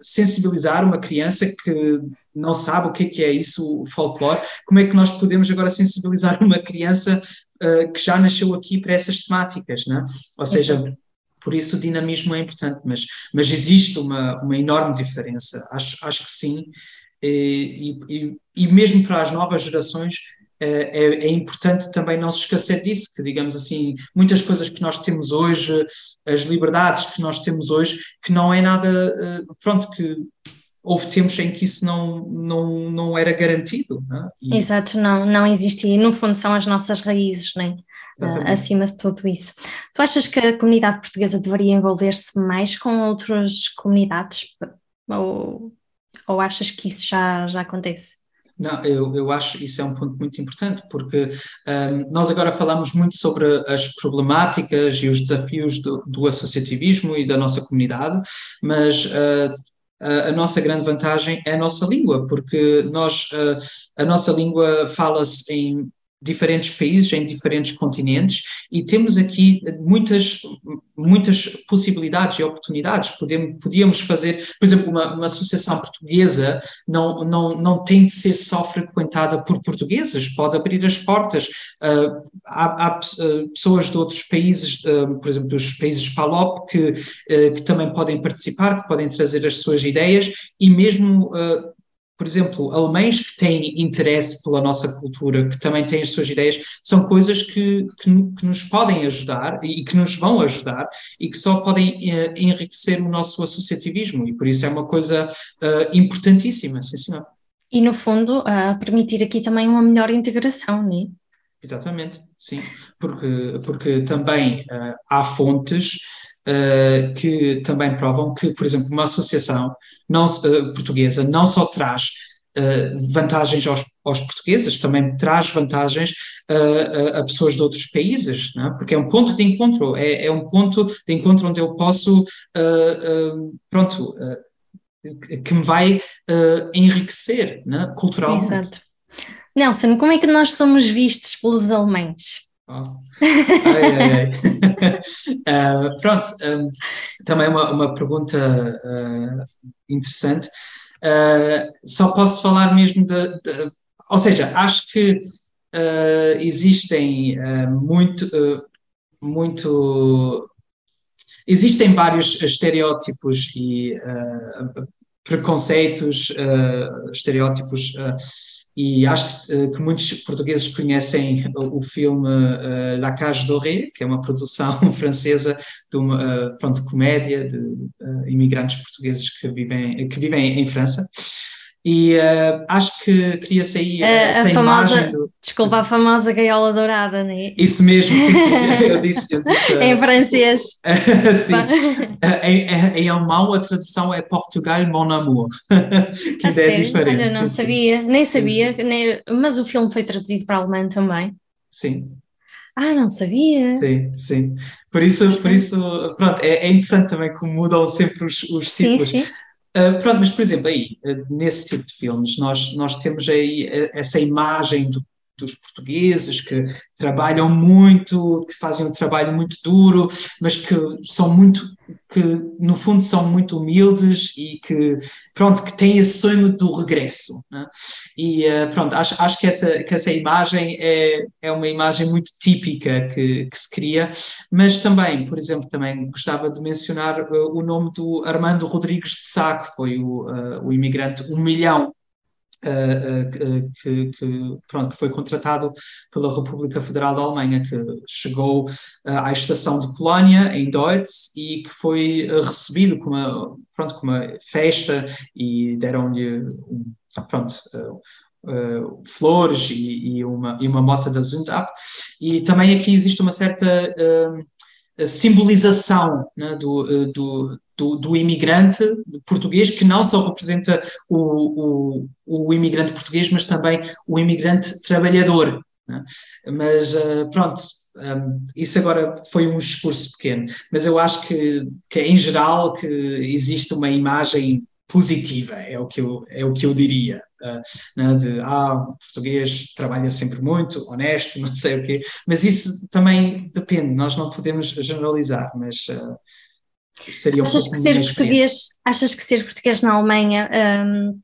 sensibilizar uma criança que não sabe o que é, que é isso, o folclore, como é que nós podemos agora sensibilizar uma criança uh, que já nasceu aqui para essas temáticas, né? Ou seja, por isso o dinamismo é importante, mas, mas existe uma, uma enorme diferença, acho, acho que sim, e, e, e mesmo para as novas gerações eh, é, é, importante também não se esquecer disso, que digamos assim, muitas coisas que nós temos hoje, as liberdades que nós temos hoje, que não é nada, eh, pronto, que houve tempos em que isso não, não, não era garantido. Não é? e... Exato, não, não existia. E no fundo são as nossas raízes, né? Uh, acima de tudo isso. Tu achas que a comunidade portuguesa deveria envolver-se mais com outras comunidades? Ou, ou achas que isso já, já acontece? Não, eu, eu acho isso é um ponto muito importante, porque um, nós agora falamos muito sobre as problemáticas e os desafios do, do associativismo e da nossa comunidade, mas uh, a, nossa grande vantagem é a nossa língua, porque nós, a, nossa língua fala-se em diferentes países, em diferentes continentes, e temos aqui muitas, muitas possibilidades e oportunidades. Podemos, podíamos fazer, por exemplo, uma, uma associação portuguesa não, não, não tem de ser só frequentada por portugueses, pode abrir as portas. Uh, há, há uh, pessoas de outros países, uh, por exemplo, dos países PALOP, que, que também podem participar, que podem trazer as suas ideias, e mesmo por exemplo, alemães que têm interesse pela nossa cultura, que também têm as suas ideias, são coisas que, que, que nos podem ajudar e que nos vão ajudar e que só podem uh, enriquecer o nosso associativismo e por isso é uma coisa uh, importantíssima, sim senhor. E no fundo, uh, permitir aqui também uma melhor integração, não é? Exatamente, sim, porque, porque também há fontes uh, que também provam que, por exemplo, uma associação não, uh, portuguesa não só traz uh, vantagens aos, aos, portugueses, também traz vantagens a, a, pessoas de outros países, é? porque é um ponto de encontro, é, é, um ponto de encontro onde eu posso, pronto, que me vai enriquecer é? culturalmente. Exato. Nelson, como é que nós somos vistos pelos alemães? Oh. Ai, ai, ai. uh, pronto, um, também uma, uma pergunta uh, interessante. Uh, só posso falar mesmo de, de, Ou seja, acho que existem muito. muito existem vários estereótipos e preconceitos, estereótipos e acho que, eh, que, muitos portugueses conhecem o, filme uh, La Cage Dorée, que é uma produção francesa de uma uh, pronto, comédia de uh, imigrantes portugueses que vivem, que vivem em França. E uh, acho que queria sair essa a famosa, imagem do. Desculpa, a famosa gaiola dourada, não é? Isso mesmo, sim, sim. Eu disse. Eu disse uh, em francês. sim. Em, em, alemão a tradução é Portugal Mon Amour, que ainda é diferente. Olha, não sim, sabia, sim. nem sabia, nem, mas o filme foi traduzido para alemão também. Sim. Ah, não sabia. Sim, sim. Por isso, por isso pronto, é, é interessante também como mudam sempre os, os títulos. Sim, sim. Uh, pronto, mas por exemplo, aí, uh, nesse tipo de filmes, nós, nós temos aí uh, essa imagem do, dos portugueses que trabalham muito, que fazem um trabalho muito duro, mas que são muito, que no fundo são muito humildes e que, pronto, que têm esse sonho do regresso. Né? E uh, pronto, acho, acho que, essa, que essa imagem é, é uma imagem muito típica que, que se cria, mas também, por exemplo, também gostava de mencionar uh, o nome do Armando Rodrigues de Sá, que foi o, uh, o imigrante um milhão Uh, uh, que, que, pronto, que foi contratado pela República Federal da Alemanha, que chegou uh, à estação de Colónia, em Deutz, e que foi recebido com uma, pronto, com uma festa e deram-lhe um, pronto, flores e, e, uma, e uma mota da Zundab. E também aqui existe uma certa simbolização né, do, do, do, do, imigrante português, que não só representa o, o, o imigrante português, mas também o imigrante trabalhador. Né? Mas pronto, um, isso agora foi um discurso pequeno, mas eu acho que, que em geral que existe uma imagem positiva, é o que eu, é o que eu diria. Né, de ah, o português trabalha sempre muito, honesto, não sei o quê, mas isso também depende, nós não podemos generalizar, mas uh, seria achas um que ser português Achas que ser português na Alemanha um,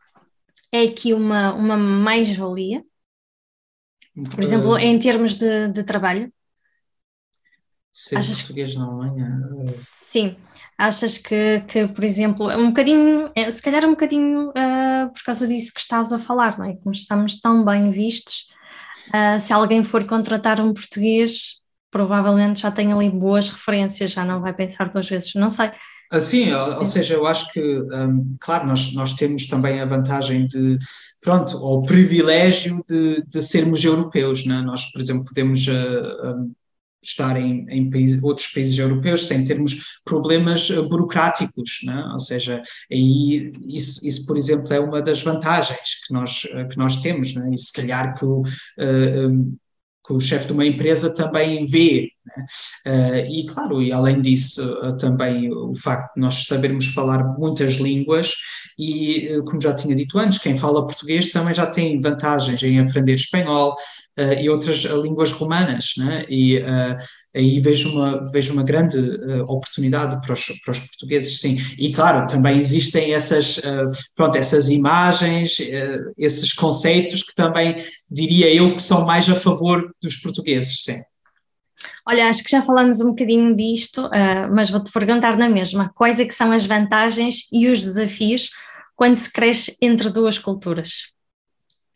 é aqui uma, uma mais-valia? Por exemplo, em termos de, de trabalho? Ser Achas português que... na Alemanha? Sim. Achas que, que, por exemplo, um bocadinho, é, se calhar um bocadinho uh, por causa disso que estás a falar, não é? Como estamos tão bem vistos, uh, se alguém for contratar um português, provavelmente já tem ali boas referências, já não vai pensar duas vezes, não sei. Assim, ou, ou seja, eu acho que, um, claro, nós, nós temos também a vantagem de, pronto, ou o privilégio de, de sermos europeus, né? Nós, por exemplo, podemos uh, estar em, em outros países europeus sem termos problemas uh, burocráticos, né? ou seja, aí isso, isso, por exemplo, é uma das vantagens que nós, uh, que nós temos, né? e se calhar que o, uh, que o chefe de uma empresa também vê. Né? Uh, e claro, e além disso, uh, também o facto de nós sabermos falar muitas línguas e, uh, como já tinha dito antes, quem fala português também já tem vantagens em aprender espanhol, uh, e outras uh, línguas romanas, né? e uh, aí vejo uma, vejo uma grande oportunidade para os, para os portugueses, sim. E claro, também existem essas, pronto, essas imagens, esses conceitos que também diria eu que são mais a favor dos portugueses, sim. Olha, acho que já falamos um bocadinho disto, mas vou-te perguntar na mesma. Quais é que são as vantagens e os desafios quando se cresce entre duas culturas?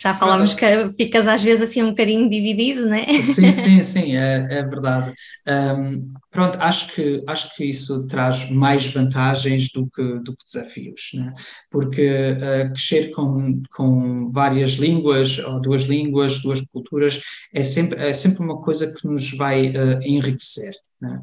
Já falámos que ficas às vezes assim um bocadinho dividido, não é? Sim, sim, sim, é, é verdade. Um, pronto, acho que, acho que isso traz mais vantagens do que, do que desafios, né? porque uh, crescer com, com várias línguas, ou duas línguas, duas culturas, é sempre, é sempre uma coisa que nos vai uh, enriquecer. Né?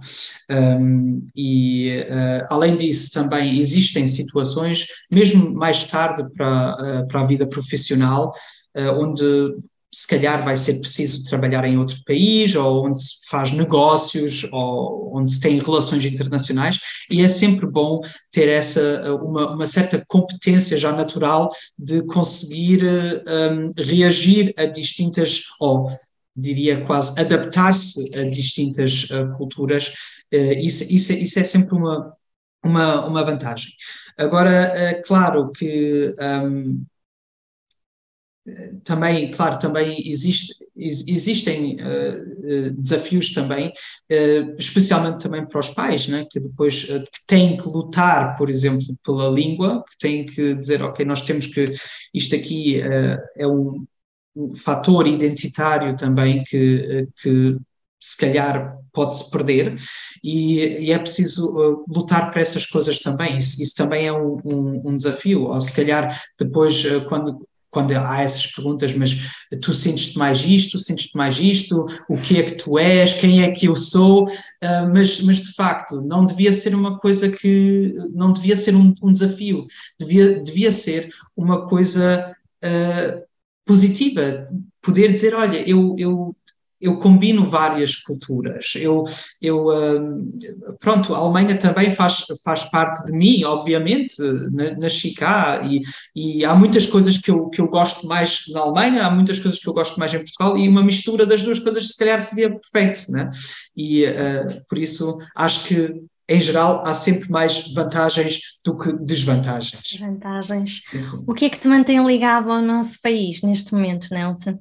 Um, e uh, além disso, também existem situações, mesmo mais tarde para, uh, para a vida profissional, onde se calhar vai ser preciso trabalhar em outro país, ou onde se faz negócios, ou onde se tem relações internacionais, e é sempre bom ter essa, uma, uma certa competência já natural de conseguir um, reagir a distintas, ou diria quase adaptar-se a distintas uh, culturas, uh, isso, isso, isso é sempre uma, uma, uma vantagem. Agora, uh, claro que um, também, claro, também existe, existem uh, desafios também, uh, especialmente também para os pais, né, que depois uh, que têm que lutar, por exemplo, pela língua, que têm que dizer, ok, nós temos que, isto aqui é um, um, fator identitário também que, que se calhar pode-se perder e, e, é preciso lutar para essas coisas também, isso, isso também é um, um, um, desafio, ou se calhar depois quando quando há essas perguntas, mas tu sentes-te mais isto, sentes-te mais isto, o que é que tu és, quem é que eu sou, uh, mas, mas de facto não devia ser uma coisa que, não devia ser um, um desafio, devia, devia ser uma coisa uh, positiva, poder dizer, olha, eu, eu eu combino várias culturas. Eu, eu pronto, a Alemanha também faz, faz parte de mim, obviamente, nasci cá e, e há muitas coisas que eu, que eu gosto mais na Alemanha, há muitas coisas que eu gosto mais em Portugal e uma mistura das duas coisas se calhar seria perfeito, né? E uh, por isso acho que em geral, há sempre mais vantagens do que desvantagens. Vantagens. O que é que te mantém ligado ao nosso país neste momento, Nelson?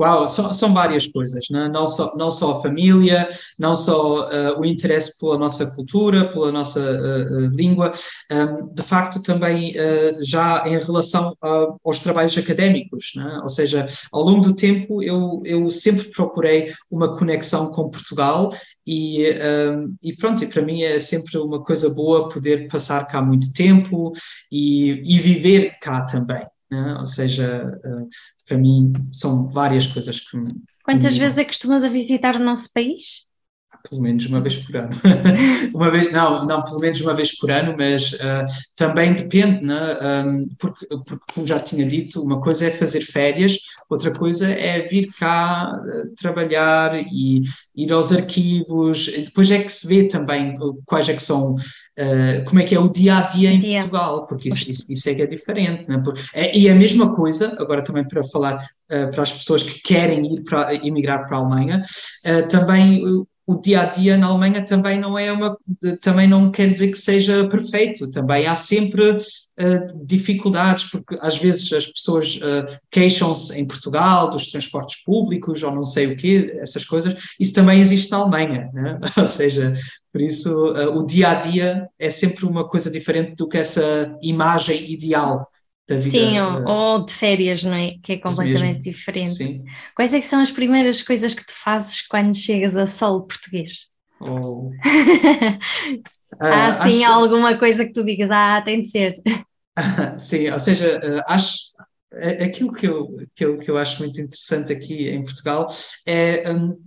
Uau, são, são várias coisas, né? não, só, não só a família, não só uh, o interesse pela nossa cultura, pela nossa uh, uh, língua, um, de facto também já em relação a, aos trabalhos académicos, né? ou seja, ao longo do tempo eu, eu sempre procurei uma conexão com Portugal e, um, e pronto, e para mim é sempre uma coisa boa poder passar cá muito tempo e, e viver cá também. Né? Ou seja, para mim são várias coisas que. Quantas vezes é que costumas a visitar o nosso país? pelo menos uma vez por ano. uma vez, não, não, pelo menos uma vez por ano, mas uh, também depende, né? Um, porque, porque, como já tinha dito, uma coisa é fazer férias, outra coisa é vir cá uh, trabalhar e ir aos arquivos, e depois é que se vê também quais é que são, uh, como é que é o dia a dia em dia. Portugal, porque isso, isso, isso, é que é diferente, né? é, e é a mesma coisa, agora também para falar para as pessoas que querem ir para emigrar para a Alemanha, também o dia a dia na Alemanha também não é uma também não quer dizer que seja perfeito também há sempre uh, dificuldades porque às vezes as pessoas uh, queixam-se em Portugal dos transportes públicos ou não sei o quê essas coisas isso também existe na Alemanha né? ou seja por isso uh, o dia a dia é sempre uma coisa diferente do que essa imagem ideal Vida, Sim, ou, ou, de férias, não é? Que é completamente diferente. Sim. Quais é que são as primeiras coisas que tu fazes quando chegas a solo português? Oh. Há uh, sim acho... alguma coisa que tu digas, ah, tem de ser. sim, ou seja, uh, acho aquilo que eu, que, eu, que eu acho muito interessante aqui em Portugal é, um,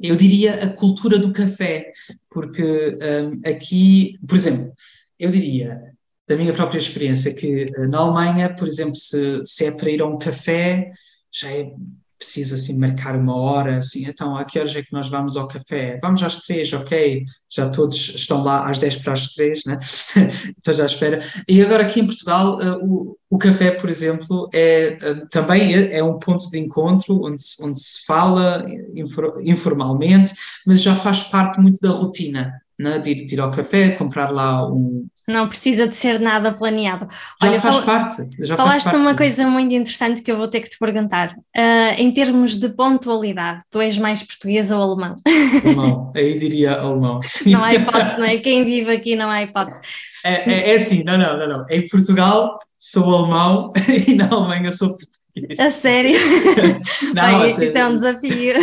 eu diria, a cultura do café, porque um, aqui, por exemplo, eu diria, da minha própria experiência, que eh, na Alemanha, por exemplo, se, se é para ir a um café, já é preciso assim marcar uma hora, assim, então a que horas é que nós vamos ao café? Vamos às três, ok, já todos estão lá às dez para as três, né? então já espera. E agora aqui em Portugal, uh, o, o café, por exemplo, é, uh, também é, é, um ponto de encontro onde se, onde se fala infor, informalmente, mas já faz parte muito da rotina, né? de, ir, de ir ao café, comprar lá um, não precisa de ser nada planeado. Já Olha, faz fal parte. Já falaste parte. uma coisa muito interessante que eu vou ter que te perguntar. Uh, em termos de pontualidade, tu és mais português ou alemão? Alemão, aí diria alemão. Sim. Não há hipótese, não é? Quem vive aqui não há hipótese. É, é, é assim, não, não, não, não. Em Portugal sou alemão e na Alemanha sou português. A sério? não, Ai, a sério. Isso é um desafio.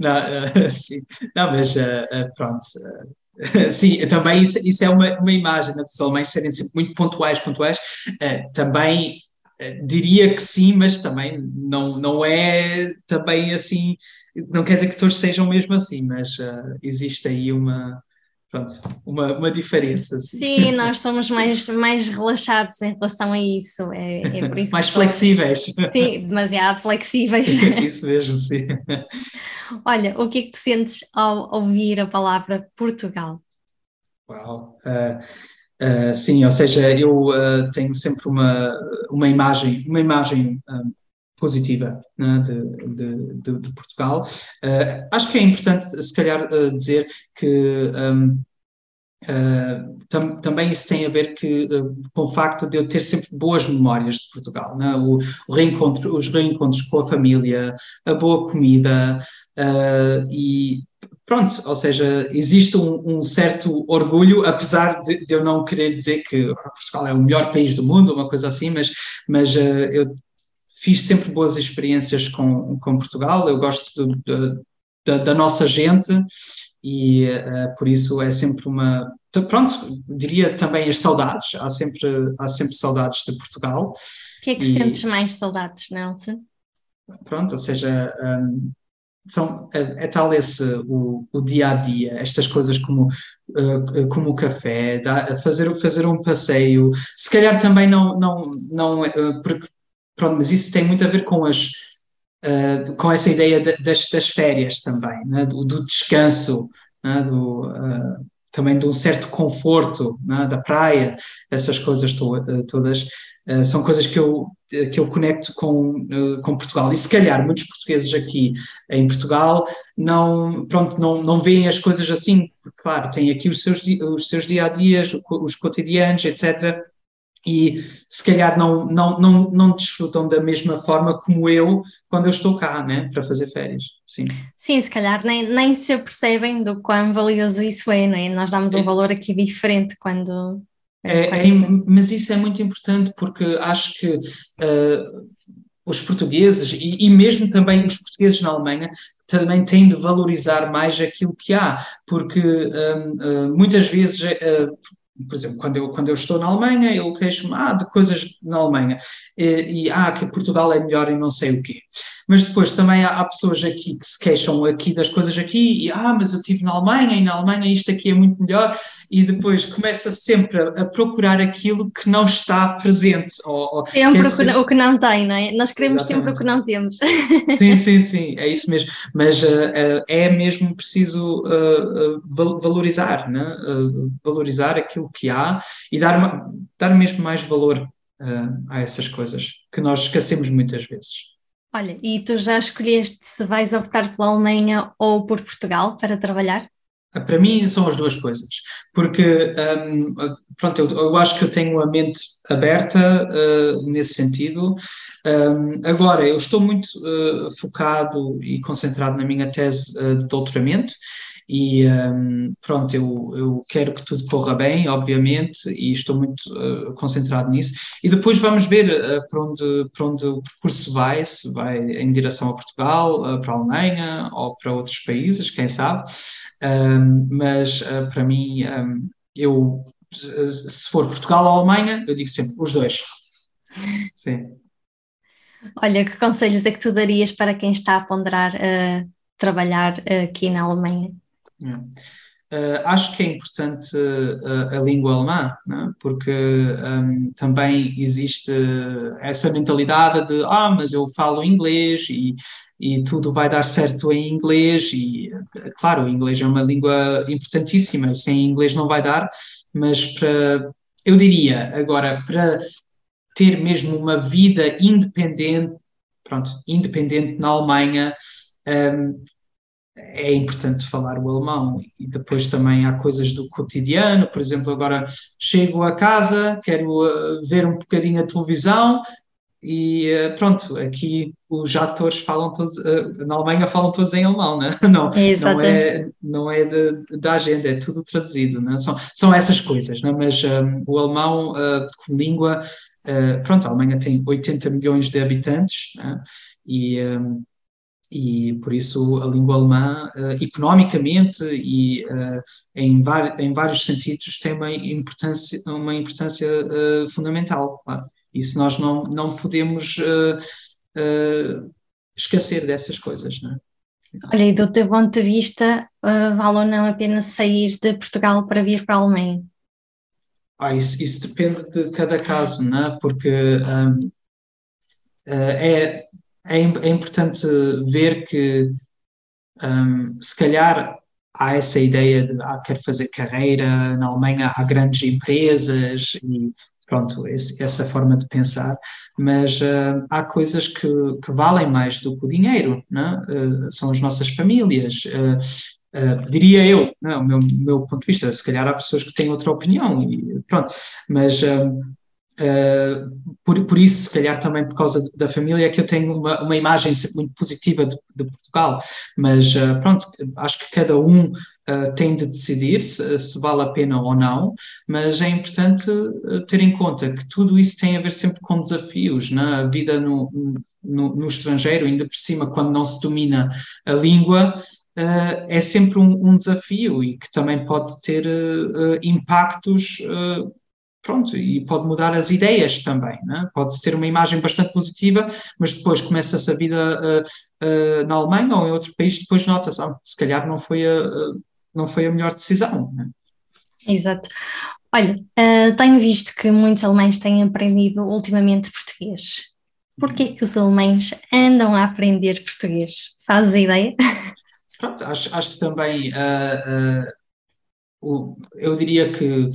não, sim. não, mas uh, pronto. Uh, Sim, também isso, isso é uma, uma imagem né, dos alemães serem sempre muito pontuais, pontuais. Uh, também uh, diria que sim, mas também não, não é também assim, não quer dizer que todos sejam mesmo assim, mas uh, existe aí uma, pronto, uma, uma diferença. Assim. Sim, nós somos mais, mais relaxados em relação a isso. É, é por isso mais flexíveis. Sim, demasiado flexíveis. isso mesmo, sim. Olha, o que é que te sentes ao ouvir a palavra Portugal? Uau! Uh, uh, sim, ou seja, eu uh, tenho sempre uma, uma imagem, uma imagem positiva né, de, de, de, Portugal. Uh, acho que é importante, se calhar, uh, dizer que um, uh, tam, também isso tem a ver que, com o facto de eu ter sempre boas memórias de Portugal, né? o, o, reencontro, os reencontros com a família, a boa comida e pronto, ou seja, existe um, um certo orgulho, apesar de, de, eu não querer dizer que Portugal é o melhor país do mundo, uma coisa assim, mas, mas uh, eu fiz sempre boas experiências com, com Portugal, eu gosto de, de, de, da nossa gente e uh, por isso é sempre uma. Pronto, diria também as saudades, há sempre, há sempre saudades de Portugal. O que é que e, sentes mais saudades, Nelson? Pronto, ou seja, um, são, é, é, tal esse o, o, dia a dia, estas coisas como, uh, como o café, dá, fazer, fazer um passeio, se calhar também não, não, não uh, porque Pronto, mas isso tem muito a ver com as uh, com essa ideia de, das, das, férias também, né? do, do, descanso, né? do, uh, também de um certo conforto né? da praia, essas coisas to uh, todas são coisas que eu que eu conecto com, com Portugal e se calhar muitos portugueses aqui em Portugal não pronto não não veem as coisas assim claro têm aqui os seus os seus dia a dias os cotidianos etc e se calhar não, não, não, não desfrutam da mesma forma como eu quando eu estou cá, né, para fazer férias, sim. Sim, se calhar nem, nem se apercebem do quão valioso isso é, né? nós damos um é, valor aqui diferente quando... É, é, mas isso é muito importante porque acho que uh, os portugueses e, e, mesmo também os portugueses na Alemanha também têm de valorizar mais aquilo que há, porque uh, muitas vezes por exemplo, quando eu, quando eu estou na Alemanha, eu queixo-me ah, de coisas na Alemanha e, e, ah, que Portugal é melhor e não sei o quê. Mas depois também há, há, pessoas aqui que se queixam aqui das coisas aqui, e ah, mas eu estive na Alemanha, e na Alemanha isto aqui é muito melhor, e depois começa sempre a, a procurar aquilo que não está presente. Ou, ou sempre o, que, o que não tem, não é? Nós queremos Exatamente. sempre o que não temos. Sim, sim, sim, é isso mesmo. Mas uh, uh, é mesmo preciso uh, valorizar, né? valorizar aquilo que há e dar, dar mesmo mais valor a essas coisas que nós esquecemos muitas vezes. Olha, e tu já escolheste se vais optar pela Alemanha ou por Portugal para trabalhar? Ah, para mim são as duas coisas, porque um, pronto, eu, eu, acho que eu tenho a mente aberta uh, nesse sentido. Um, agora, eu estou muito uh, focado e concentrado na minha tese uh, de doutoramento e um, pronto, eu, eu quero que tudo corra bem, obviamente, e estou muito uh, concentrado nisso. E depois vamos ver uh, para, onde, para onde o percurso vai, se vai em direção a Portugal, uh, para a Alemanha ou para outros países, quem sabe. Um, mas para mim, um, eu, se for Portugal ou Alemanha, eu digo sempre os dois. Sim. Olha, que conselhos é que tu darias para quem está a ponderar trabalhar aqui na Alemanha? Uh, acho que é importante uh, a língua alemã, né? porque um, também existe essa mentalidade de ah, mas eu falo inglês e, e tudo vai dar certo em inglês, e claro, o inglês é uma língua importantíssima, sem inglês não vai dar, mas para, eu diria agora, para ter mesmo uma vida independente, pronto, independente na Alemanha, um, é importante falar o alemão e depois também há coisas do cotidiano, por exemplo, agora chego a casa, quero uh, ver um bocadinho a televisão e uh, pronto, aqui os atores falam todos, uh, na Alemanha falam todos em alemão, né? não, não é, não é de, da agenda, é tudo traduzido, né? são, são essas coisas, né? mas um, o alemão como língua, pronto, a Alemanha tem 80 milhões de habitantes né? e um, e por isso a língua alemã, uh, economicamente e uh, em, em, vários sentidos, tem uma importância, uma importância uh, fundamental, claro. Isso nós não, não podemos esquecer dessas coisas, não é? Olha, e do teu ponto de vista, vale ou não apenas sair de Portugal para vir para a Alemanha? Ah, isso, isso depende de cada caso, não é? Porque um, é, é, é importante ver que um, se calhar há essa ideia de ah, quero fazer carreira, na Alemanha há grandes empresas e pronto, esse, essa forma de pensar, mas uh, há coisas que, que, valem mais do que o dinheiro, uh, são as nossas famílias. Uh, diria eu, não, o meu, meu ponto de vista, se calhar há pessoas que têm outra opinião, e pronto, mas Uh, por, por isso, se calhar também por causa da família, é que eu tenho uma, uma imagem muito positiva de, de Portugal. Mas uh, pronto, acho que cada um uh, tem de decidir se, se, vale a pena ou não, mas é importante ter em conta que tudo isso tem a ver sempre com desafios, na né? vida no, no, no, estrangeiro, ainda por cima, quando não se domina a língua. é sempre um, um, desafio e que também pode ter impactos pronto, e pode mudar as ideias também, né? pode-se ter uma imagem bastante positiva, mas depois começa-se a vida uh, uh, na Alemanha ou em outro país, depois nota-se, ah, se calhar não foi a, uh, não foi a melhor decisão. Né? Exato. Olha, tenho visto que muitos alemães têm aprendido ultimamente português. Por que que os alemães andam a aprender português? Fazes ideia? Pronto, acho, acho que também eu diria que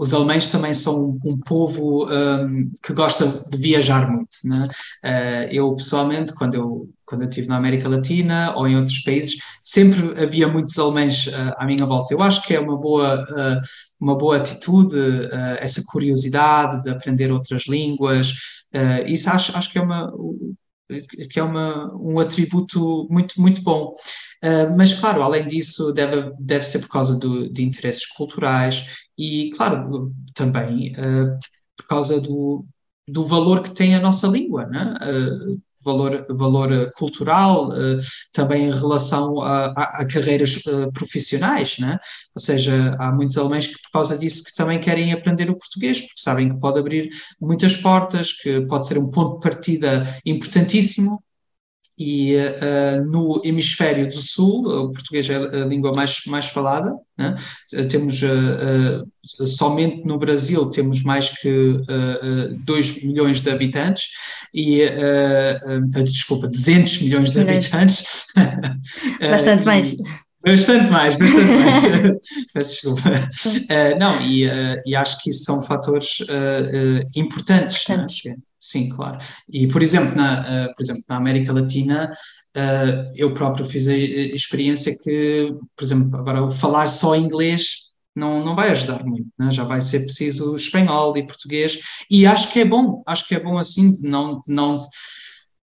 os alemães também são um povo um, que gosta de viajar muito. Né? Uh, eu, pessoalmente, quando eu, quando eu estive na América Latina ou em outros países, sempre havia muitos alemães uh, à minha volta. Eu acho que é uma boa, uh, uma boa atitude, essa curiosidade de aprender outras línguas. isso acho, acho que é uma, que é uma, um atributo muito, muito bom. Uh, mas, claro, além disso, deve, deve ser por causa do, de interesses culturais e, claro, também uh, por causa do, do valor que tem a nossa língua, né? Uh, valor, valor cultural, também em relação a, a, a carreiras profissionais, né? ou seja, há muitos alemães que por causa disso que também querem aprender o português, porque sabem que pode abrir muitas portas, que pode ser um ponto de partida importantíssimo e uh, no hemisfério do sul, o português é a língua mais, mais falada, né? temos uh, uh, somente no Brasil temos mais que 2 milhões de habitantes e, desculpa, 200 milhões de habitantes. Bastante mais. Bastante mais, bastante mais. Peço desculpa. Não, e, e, acho que isso são fatores importantes. Importantes. Né? Sim, claro. E, por exemplo, na, por exemplo, na América Latina, eu próprio fiz a experiência que, por exemplo, agora falar só inglês não, não vai ajudar muito, né? já vai ser preciso espanhol e português, e acho que é bom, acho que é bom assim, de não, de não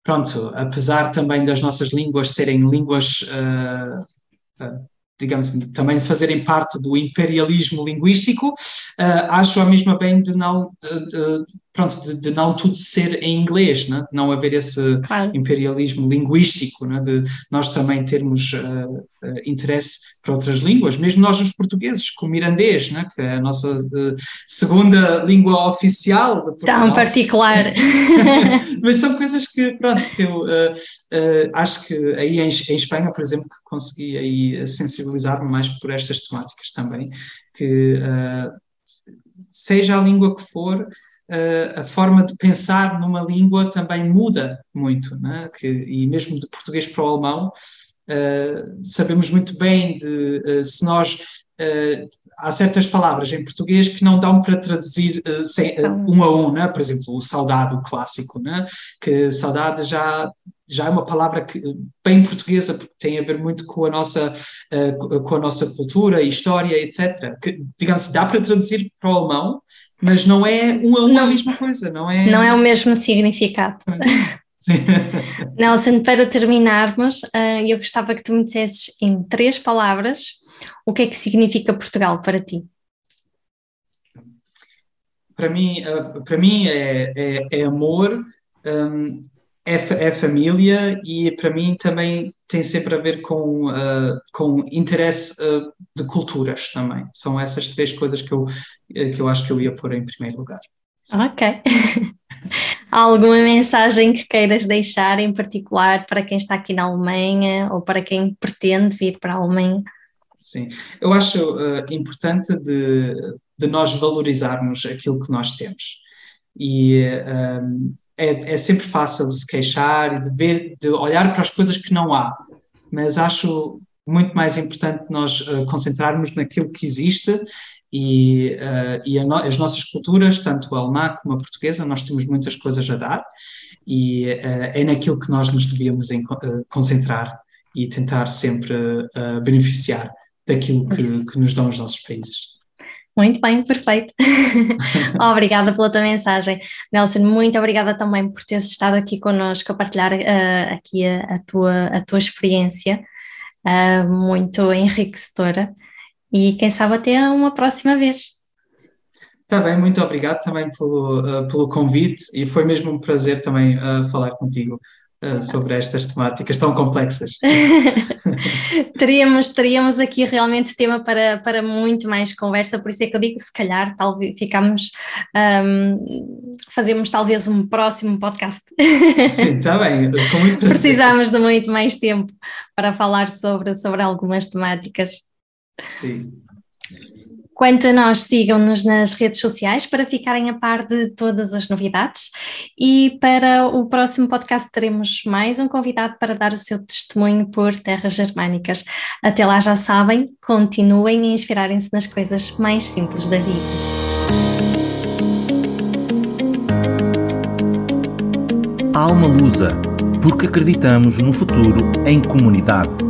pronto, apesar também das nossas línguas serem línguas uh, digamos também fazerem parte do imperialismo linguístico, uh, acho a mesma bem de não, uh, pronto, de, de, não tudo ser em inglês, né? não haver esse claro. imperialismo linguístico, né? de nós também termos uh, interesse para outras línguas, mesmo nós os portugueses, com o mirandês, né? que é a nossa segunda língua oficial de Portugal. Tão particular. Mas são coisas que, pronto, que eu acho que aí em, em Espanha, por exemplo, que consegui aí sensibilizar-me mais por estas temáticas também, que seja a língua que for, uh, a forma de pensar numa língua também muda muito, né? que, e mesmo de português para o alemão, uh, sabemos muito bem de uh, se nós há certas palavras em português que não dão para traduzir uh, sem, uh, um a um, né? por exemplo, o saudade, o clássico, né? que saudade já, já é uma palavra que, bem portuguesa, porque tem a ver muito com a nossa, uh, com a nossa cultura, história, etc. Que, digamos, dá para traduzir para o alemão, mas não é uma, uma não, mesma coisa, não é? Não é o mesmo significado. Nelson, para terminarmos, uh, eu gostava que tu me dissesses em três palavras o que é que significa Portugal para ti. Para mim, uh, para mim é, é, é amor, um, é, é, família e para mim também tem sempre a ver com, uh, com interesse uh, de culturas também. São essas três coisas que eu, eh, que eu acho que eu ia pôr em primeiro lugar. Ok. Alguma mensagem que queiras deixar em particular para quem está aqui na Alemanha ou para quem pretende vir para a Alemanha? Sim, eu acho uh, importante de, de nós valorizarmos aquilo que nós temos. E um, é, é sempre fácil se queixar e de ver, de olhar para as coisas que não há, mas acho muito mais importante nós uh, concentrarmos naquilo que existe e, uh, e no, as nossas culturas, tanto a alemã como a portuguesa, nós temos muitas coisas a dar e uh, é naquilo que nós nos devíamos concentrar e tentar sempre beneficiar daquilo que, que nos dão os nossos países. Muito bem, perfeito. obrigada pela tua mensagem. Nelson, muito obrigada também por teres estado aqui connosco a partilhar uh, aqui a, a, tua, a tua experiência, uh, muito enriquecedora. E quem sabe até uma próxima vez. Está bem, muito obrigado também pelo, uh, pelo convite e foi mesmo um prazer também falar contigo. Eh, sobre estas temáticas tão complexas. teríamos, teríamos aqui realmente tema para, para muito mais conversa, por isso é que eu digo, se calhar, talvez ficamos, um, fazemos talvez um próximo podcast. Sim, está bem, com muito Precisamos de muito mais tempo para falar sobre, sobre algumas temáticas. Sim. Quanto a nós, sigam-nos nas redes sociais para ficarem a par de todas as novidades. E para o próximo podcast teremos mais um convidado para dar o seu testemunho por terras germânicas. Até lá já sabem, continuem a inspirarem-se nas coisas mais simples da vida. Alma Lusa, porque acreditamos no futuro em comunidade.